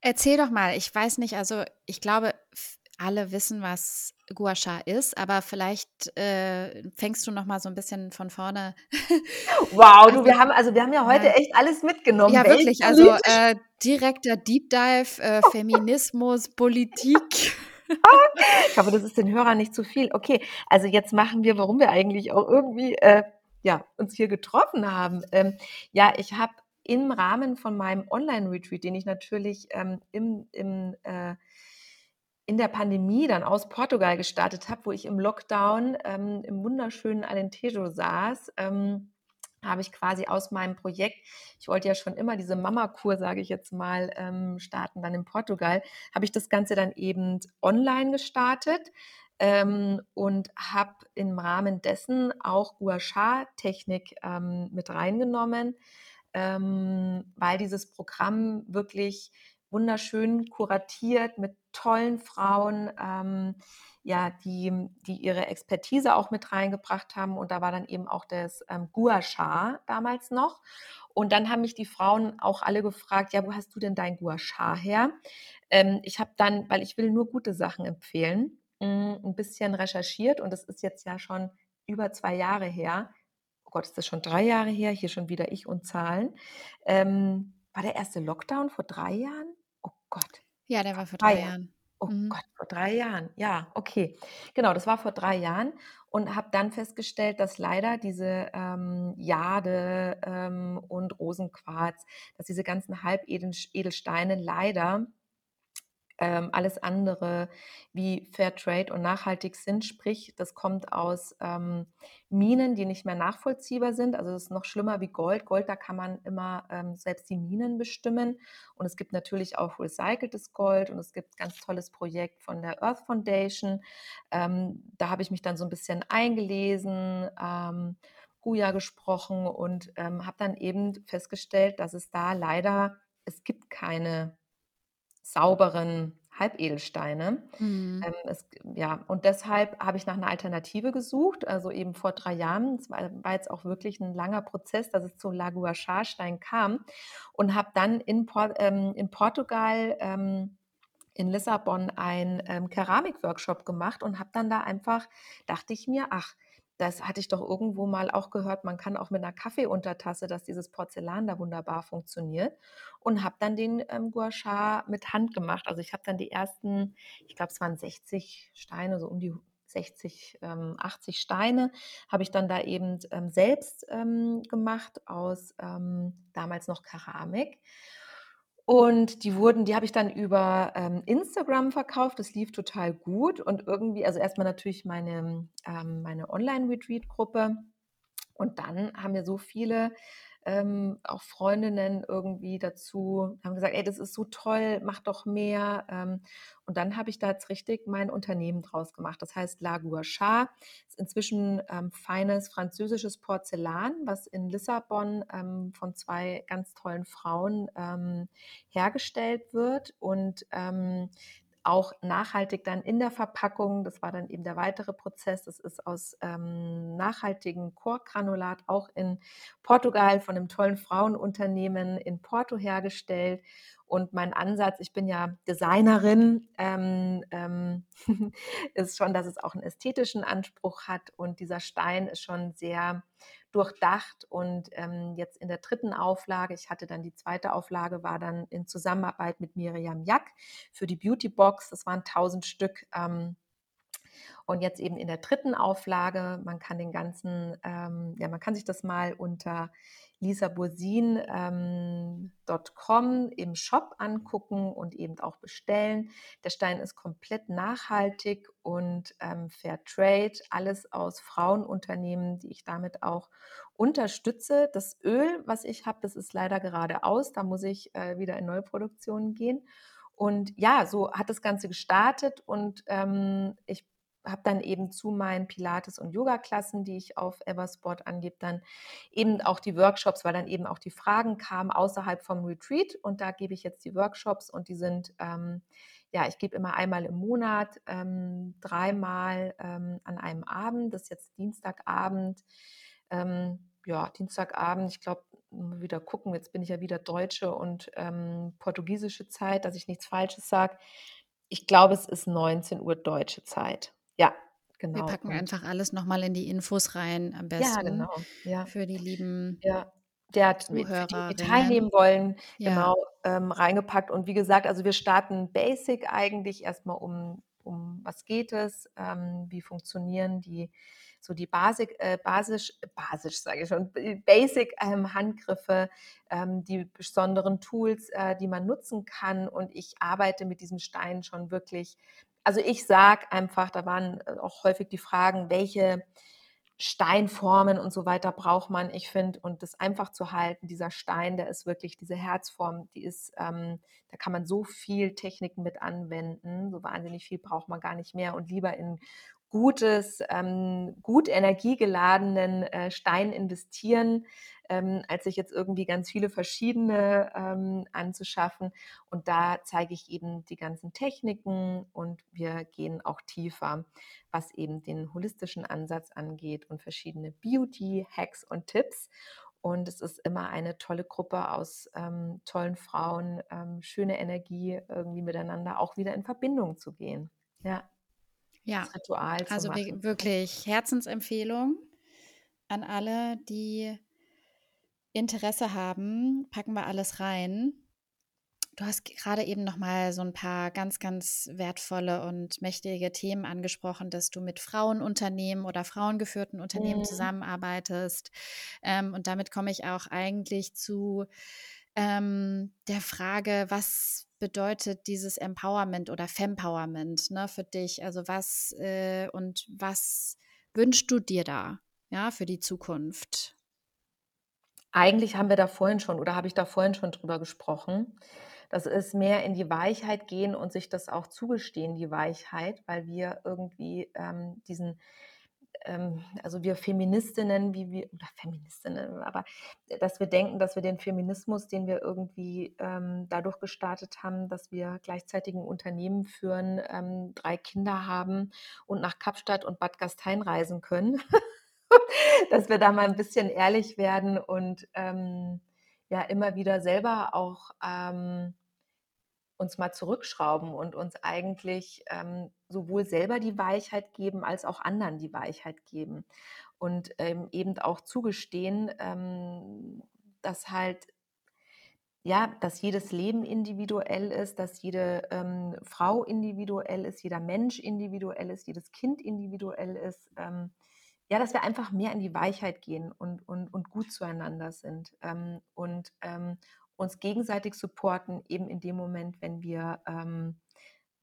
[SPEAKER 1] Erzähl doch mal, ich weiß nicht, also ich glaube, alle wissen, was Gua Sha ist, aber vielleicht äh, fängst du noch mal so ein bisschen von vorne.
[SPEAKER 3] Wow, du, wir haben, also wir haben ja heute echt alles mitgenommen.
[SPEAKER 1] Ja, wirklich, also äh, direkter Deep Dive, äh, Feminismus, Politik.
[SPEAKER 3] Ich hoffe, das ist den Hörern nicht zu viel. Okay, also jetzt machen wir, warum wir eigentlich auch irgendwie äh, ja, uns hier getroffen haben. Ähm, ja, ich habe im Rahmen von meinem Online-Retreat, den ich natürlich ähm, im, im, äh, in der Pandemie dann aus Portugal gestartet habe, wo ich im Lockdown ähm, im wunderschönen Alentejo saß, ähm, habe ich quasi aus meinem Projekt, ich wollte ja schon immer diese Mama-Kur, sage ich jetzt mal, ähm, starten, dann in Portugal, habe ich das Ganze dann eben online gestartet ähm, und habe im Rahmen dessen auch Gua Sha-Technik ähm, mit reingenommen, ähm, weil dieses Programm wirklich wunderschön kuratiert mit tollen Frauen, ähm, ja, die, die ihre Expertise auch mit reingebracht haben. Und da war dann eben auch das ähm, Gua Sha damals noch. Und dann haben mich die Frauen auch alle gefragt, ja, wo hast du denn dein Gua Sha her? Ähm, ich habe dann, weil ich will nur gute Sachen empfehlen, mh, ein bisschen recherchiert und das ist jetzt ja schon über zwei Jahre her. Oh Gott, ist das schon drei Jahre her? Hier schon wieder ich und Zahlen. Ähm, war der erste Lockdown vor drei Jahren? Oh Gott.
[SPEAKER 1] Ja, der war vor
[SPEAKER 3] drei
[SPEAKER 1] drei
[SPEAKER 3] Jahren. Oh
[SPEAKER 1] Mhm.
[SPEAKER 3] Gott, vor drei Jahren. Ja, okay. Genau, das war vor drei Jahren und habe dann festgestellt, dass leider diese ähm, Jade ähm, und Rosenquarz, dass diese ganzen Halbedelsteine leider ähm, alles andere wie Fairtrade und nachhaltig sind. Sprich, das kommt aus ähm, Minen, die nicht mehr nachvollziehbar sind. Also das ist noch schlimmer wie Gold. Gold, da kann man immer ähm, selbst die Minen bestimmen. Und es gibt natürlich auch recyceltes Gold und es gibt ein ganz tolles Projekt von der Earth Foundation. Ähm, da habe ich mich dann so ein bisschen eingelesen. Ähm, Guya gesprochen und ähm, habe dann eben festgestellt, dass es da leider, es gibt keine sauberen Halbedelsteine.
[SPEAKER 1] Mhm.
[SPEAKER 3] Ähm, es, ja, und deshalb habe ich nach einer Alternative gesucht, also eben vor drei Jahren. Es war, war jetzt auch wirklich ein langer Prozess, dass es zu Laguachar-Stein kam und habe dann in, Por ähm, in Portugal ähm, in Lissabon einen ähm, Keramik-Workshop gemacht und habe dann da einfach, dachte ich mir, ach, das hatte ich doch irgendwo mal auch gehört, man kann auch mit einer Kaffeeuntertasse, dass dieses Porzellan da wunderbar funktioniert. Und habe dann den ähm, Gua mit Hand gemacht. Also ich habe dann die ersten, ich glaube, es waren 60 Steine, so um die 60, ähm, 80 Steine, habe ich dann da eben ähm, selbst ähm, gemacht aus ähm, damals noch Keramik. Und die wurden die habe ich dann über, ähm, Instagram verkauft. Das lief total gut und irgendwie also erstmal natürlich meine ähm, meine Online-Retreat-Gruppe und dann haben mir so viele ähm, auch Freundinnen irgendwie dazu haben gesagt: „Ey, das ist so toll, mach doch mehr.“ Ähm, und dann habe ich da jetzt richtig mein Unternehmen draus gemacht. Das heißt La Gouacha, ist inzwischen ähm, feines französisches Porzellan, was in Lissabon ähm, von zwei ganz tollen Frauen ähm, hergestellt wird und ähm, auch nachhaltig dann in der Verpackung. Das war dann eben der weitere Prozess. Das ist aus ähm, nachhaltigem Chorgranulat auch in Portugal von einem tollen Frauenunternehmen in Porto hergestellt. Und mein Ansatz, ich bin ja Designerin, ähm, ähm, ist schon, dass es auch einen ästhetischen Anspruch hat. Und dieser Stein ist schon sehr durchdacht und ähm, jetzt in der dritten Auflage, ich hatte dann die zweite Auflage, war dann in Zusammenarbeit mit Miriam Jack für die Beauty Box, das waren 1000 Stück. Ähm, und jetzt eben in der dritten Auflage, man kann den ganzen, ähm, ja, man kann sich das mal unter lisabursin.com ähm, im Shop angucken und eben auch bestellen. Der Stein ist komplett nachhaltig und ähm, Fair Trade, alles aus Frauenunternehmen, die ich damit auch unterstütze. Das Öl, was ich habe, das ist leider gerade aus. Da muss ich äh, wieder in Neuproduktion gehen. Und ja, so hat das Ganze gestartet und ähm, ich habe dann eben zu meinen Pilates- und Yoga-Klassen, die ich auf Eversport angebe, dann eben auch die Workshops, weil dann eben auch die Fragen kamen außerhalb vom Retreat. Und da gebe ich jetzt die Workshops und die sind, ähm, ja, ich gebe immer einmal im Monat, ähm, dreimal ähm, an einem Abend. Das ist jetzt Dienstagabend. Ähm, ja, Dienstagabend, ich glaube, wieder gucken, jetzt bin ich ja wieder deutsche und ähm, portugiesische Zeit, dass ich nichts Falsches sage. Ich glaube, es ist 19 Uhr deutsche Zeit. Ja,
[SPEAKER 1] Wir
[SPEAKER 3] genau.
[SPEAKER 1] packen
[SPEAKER 3] Und
[SPEAKER 1] einfach alles noch mal in die Infos rein, am
[SPEAKER 3] ja,
[SPEAKER 1] besten
[SPEAKER 3] genau. Ja.
[SPEAKER 1] für die lieben
[SPEAKER 3] Ja. Der für die, die teilnehmen wollen,
[SPEAKER 1] Ja.
[SPEAKER 3] genau, ähm, reingepackt. Und wie gesagt, also wir starten basic eigentlich erstmal um um was geht es, ähm, wie funktionieren die so die Basic, äh, basisch, basisch sage ich schon, Basic ähm, Handgriffe, ähm, die besonderen Tools, äh, die man nutzen kann. Und ich arbeite mit diesem Stein schon wirklich. Also ich sage einfach, da waren äh, auch häufig die Fragen, welche Steinformen und so weiter braucht man, ich finde, und das einfach zu halten, dieser Stein, der ist wirklich diese Herzform, die ist, ähm, da kann man so viel Techniken mit anwenden, so wahnsinnig viel braucht man gar nicht mehr. Und lieber in gutes, ähm, gut energiegeladenen äh, Stein investieren, ähm, als sich jetzt irgendwie ganz viele verschiedene ähm, anzuschaffen. Und da zeige ich eben die ganzen Techniken und wir gehen auch tiefer, was eben den holistischen Ansatz angeht und verschiedene Beauty-Hacks und Tipps. Und es ist immer eine tolle Gruppe aus ähm, tollen Frauen, ähm, schöne Energie, irgendwie miteinander auch wieder in Verbindung zu gehen. Ja,
[SPEAKER 1] Ja,
[SPEAKER 3] Ritual zu
[SPEAKER 1] also
[SPEAKER 3] machen.
[SPEAKER 1] wirklich Herzensempfehlung an alle, die Interesse haben. Packen wir alles rein. Du hast gerade eben noch mal so ein paar ganz, ganz wertvolle und mächtige Themen angesprochen, dass du mit Frauenunternehmen oder frauengeführten Unternehmen
[SPEAKER 3] Mhm.
[SPEAKER 1] zusammenarbeitest. Ähm, und damit komme ich auch eigentlich zu ähm, der Frage, was, bedeutet dieses Empowerment oder Fempowerment ne, für dich? Also was äh, und was wünschst du dir da, ja, für die Zukunft?
[SPEAKER 3] Eigentlich haben wir da vorhin schon oder habe ich da vorhin schon drüber gesprochen. Das ist mehr in die Weichheit gehen und sich das auch zugestehen, die Weichheit, weil wir irgendwie ähm, diesen also wir Feministinnen, wie wir, oder Feministinnen, aber dass wir denken, dass wir den Feminismus, den wir irgendwie ähm, dadurch gestartet haben, dass wir gleichzeitig ein Unternehmen führen, ähm, drei Kinder haben und nach Kapstadt und Bad Gastein reisen können, dass wir da mal ein bisschen ehrlich werden und ähm, ja immer wieder selber auch ähm, uns mal zurückschrauben und uns eigentlich ähm, sowohl selber die Weichheit geben, als auch anderen die Weichheit geben. Und ähm, eben auch zugestehen, ähm, dass halt, ja, dass jedes Leben individuell ist, dass jede ähm, Frau individuell ist, jeder Mensch individuell ist, jedes Kind individuell ist. Ähm, ja, dass wir einfach mehr in die Weichheit gehen und, und, und gut zueinander sind ähm, und uns gegenseitig supporten, eben in dem Moment, wenn wir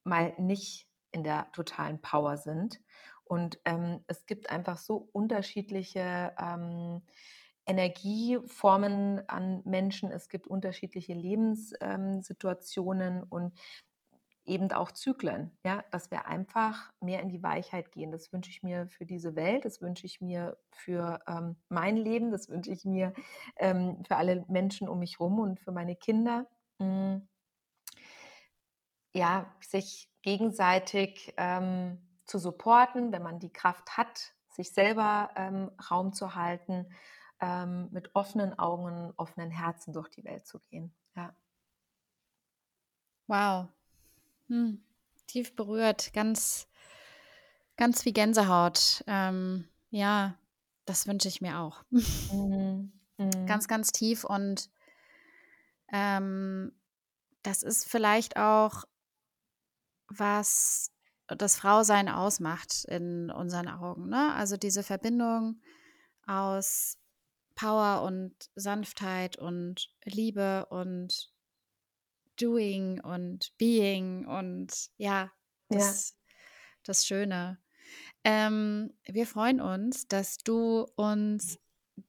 [SPEAKER 3] mal nicht in der totalen Power sind. Und ähm, es gibt einfach so unterschiedliche ähm, Energieformen an Menschen, es gibt unterschiedliche Lebenssituationen ähm, und eben auch Zyklen, ja, dass wir einfach mehr in die Weichheit gehen. Das wünsche ich mir für diese Welt, das wünsche ich mir für ähm, mein Leben, das wünsche ich mir ähm, für alle Menschen um mich herum und für meine Kinder. Mhm. Ja, sich gegenseitig ähm, zu supporten, wenn man die Kraft hat, sich selber ähm, Raum zu halten, ähm, mit offenen Augen, offenen Herzen durch die Welt zu gehen. Ja.
[SPEAKER 1] Wow. Hm. Tief berührt, ganz, ganz wie Gänsehaut. Ähm, ja, das wünsche ich mir auch. Mhm. Mhm. Ganz, ganz tief und ähm, das ist vielleicht auch was das Frausein ausmacht in unseren Augen. Ne? Also diese Verbindung aus Power und Sanftheit und Liebe und Doing und Being und ja, das, ja. das Schöne. Ähm, wir freuen uns, dass du uns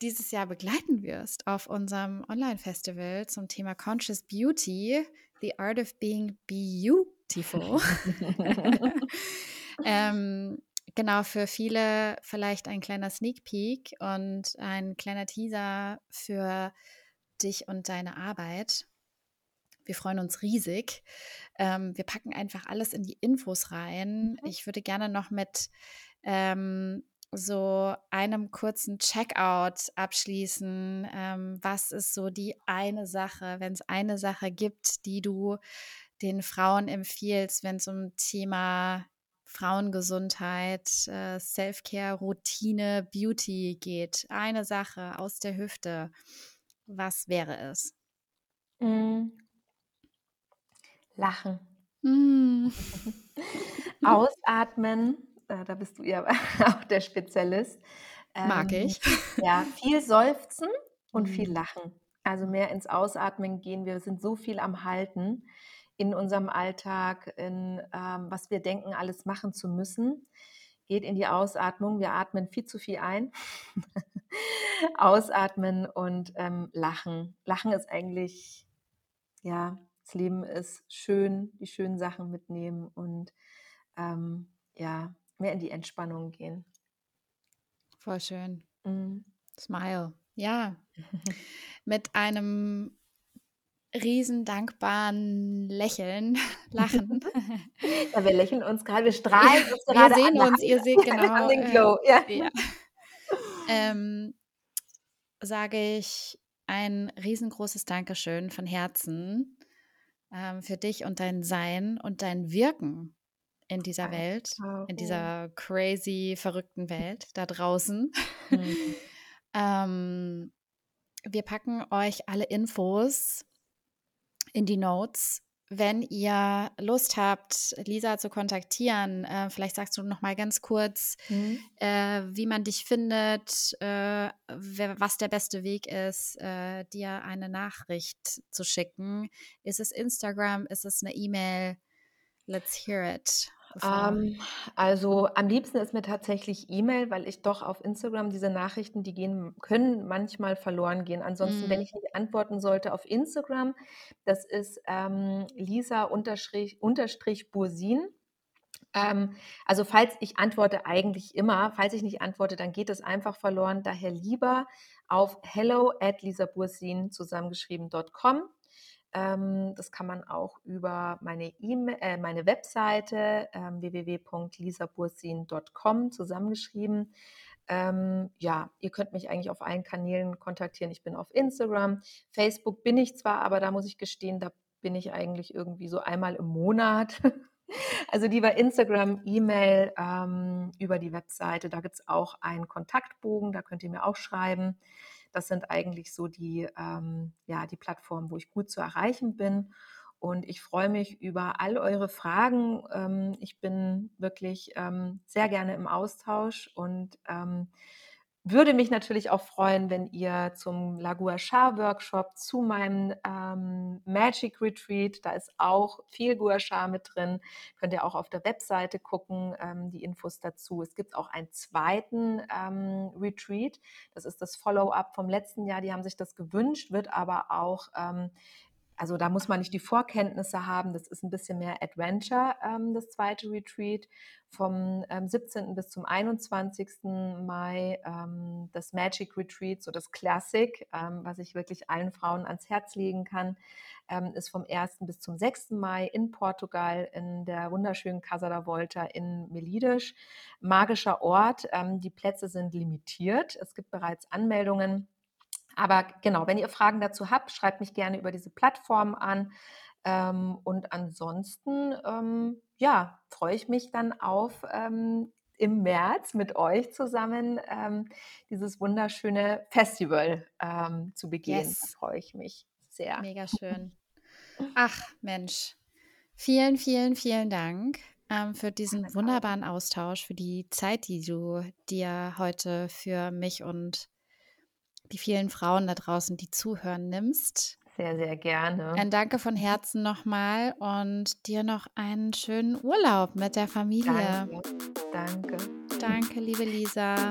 [SPEAKER 1] dieses Jahr begleiten wirst auf unserem Online-Festival zum Thema Conscious Beauty, The Art of Being Beautiful. Ähm, genau, für viele vielleicht ein kleiner Sneak Peek und ein kleiner Teaser für dich und deine Arbeit. Wir freuen uns riesig. Ähm, wir packen einfach alles in die Infos rein. Mhm. Ich würde gerne noch mit ähm, so einem kurzen Checkout abschließen. Ähm, was ist so die eine Sache, wenn es eine Sache gibt, die du den Frauen empfiehlst, wenn es um Thema Frauengesundheit, äh, Self-Care, Routine, Beauty geht? Eine Sache aus der Hüfte. Was wäre es?
[SPEAKER 3] Mm. Lachen. Mm. Ausatmen. Äh, da bist du ja auch der Spezialist.
[SPEAKER 1] Mag ähm, ich.
[SPEAKER 3] Ja, viel seufzen und viel mm. lachen. Also mehr ins Ausatmen gehen. Wir sind so viel am Halten in unserem Alltag, in ähm, was wir denken, alles machen zu müssen. Geht in die Ausatmung. Wir atmen viel zu viel ein. Ausatmen und ähm, lachen. Lachen ist eigentlich, ja, das Leben ist schön, die schönen Sachen mitnehmen und ähm, ja, mehr in die Entspannung gehen.
[SPEAKER 1] Voll schön. Mhm. Smile. Ja. Mit einem riesen dankbaren Lächeln, Lachen.
[SPEAKER 3] Ja, wir lächeln uns gerade, wir strahlen uns gerade
[SPEAKER 1] Wir sehen an, uns, ihr seht genau. Den Glow. Äh, ja. ja. Ähm, sage ich ein riesengroßes Dankeschön von Herzen ähm, für dich und dein Sein und dein Wirken in dieser Welt, in dieser crazy, verrückten Welt da draußen. Mhm. ähm, wir packen euch alle Infos in die Notes wenn ihr Lust habt, Lisa zu kontaktieren, äh, vielleicht sagst du noch mal ganz kurz, mhm. äh, wie man dich findet, äh, wer, was der beste Weg ist, äh, dir eine Nachricht zu schicken. Ist es Instagram? Ist es eine E-Mail? Let's hear it.
[SPEAKER 3] Ähm, also am liebsten ist mir tatsächlich E-Mail, weil ich doch auf Instagram diese Nachrichten, die gehen, können manchmal verloren gehen. Ansonsten, wenn mhm. ich nicht antworten sollte auf Instagram, das ist ähm, Lisa unterstrich, unterstrich Bursin. Ähm, also falls ich antworte eigentlich immer, falls ich nicht antworte, dann geht es einfach verloren. Daher lieber auf hello at lisabursin zusammengeschrieben.com das kann man auch über meine, e äh, meine Webseite ähm, www.lisabursin.com zusammengeschrieben. Ähm, ja, ihr könnt mich eigentlich auf allen Kanälen kontaktieren. Ich bin auf Instagram, Facebook bin ich zwar, aber da muss ich gestehen, da bin ich eigentlich irgendwie so einmal im Monat. Also lieber Instagram, E-Mail ähm, über die Webseite. Da gibt es auch einen Kontaktbogen, da könnt ihr mir auch schreiben. Das sind eigentlich so die, ähm, ja, die Plattformen, wo ich gut zu erreichen bin. Und ich freue mich über all eure Fragen. Ähm, ich bin wirklich ähm, sehr gerne im Austausch und ähm, würde mich natürlich auch freuen, wenn ihr zum La Gua Sha Workshop, zu meinem ähm, Magic Retreat, da ist auch viel Gua Sha mit drin, könnt ihr auch auf der Webseite gucken, ähm, die Infos dazu. Es gibt auch einen zweiten ähm, Retreat, das ist das Follow-up vom letzten Jahr, die haben sich das gewünscht, wird aber auch ähm, also da muss man nicht die Vorkenntnisse haben, das ist ein bisschen mehr Adventure, ähm, das zweite Retreat vom ähm, 17. bis zum 21. Mai, ähm, das Magic Retreat, so das Classic, ähm, was ich wirklich allen Frauen ans Herz legen kann, ähm, ist vom 1. bis zum 6. Mai in Portugal in der wunderschönen Casa da Volta in Melides. Magischer Ort, ähm, die Plätze sind limitiert, es gibt bereits Anmeldungen. Aber genau, wenn ihr Fragen dazu habt, schreibt mich gerne über diese Plattform an. Ähm, und ansonsten, ähm, ja, freue ich mich dann auf ähm, im März mit euch zusammen ähm, dieses wunderschöne Festival ähm, zu begehen. Yes. Da freue ich mich sehr.
[SPEAKER 1] Mega schön. Ach, Mensch. Vielen, vielen, vielen Dank ähm, für diesen wunderbaren Austausch, für die Zeit, die du dir heute für mich und die vielen Frauen da draußen, die zuhören, nimmst.
[SPEAKER 3] Sehr, sehr gerne.
[SPEAKER 1] Ein Danke von Herzen nochmal und dir noch einen schönen Urlaub mit der Familie.
[SPEAKER 3] Danke. Danke,
[SPEAKER 1] Danke liebe Lisa.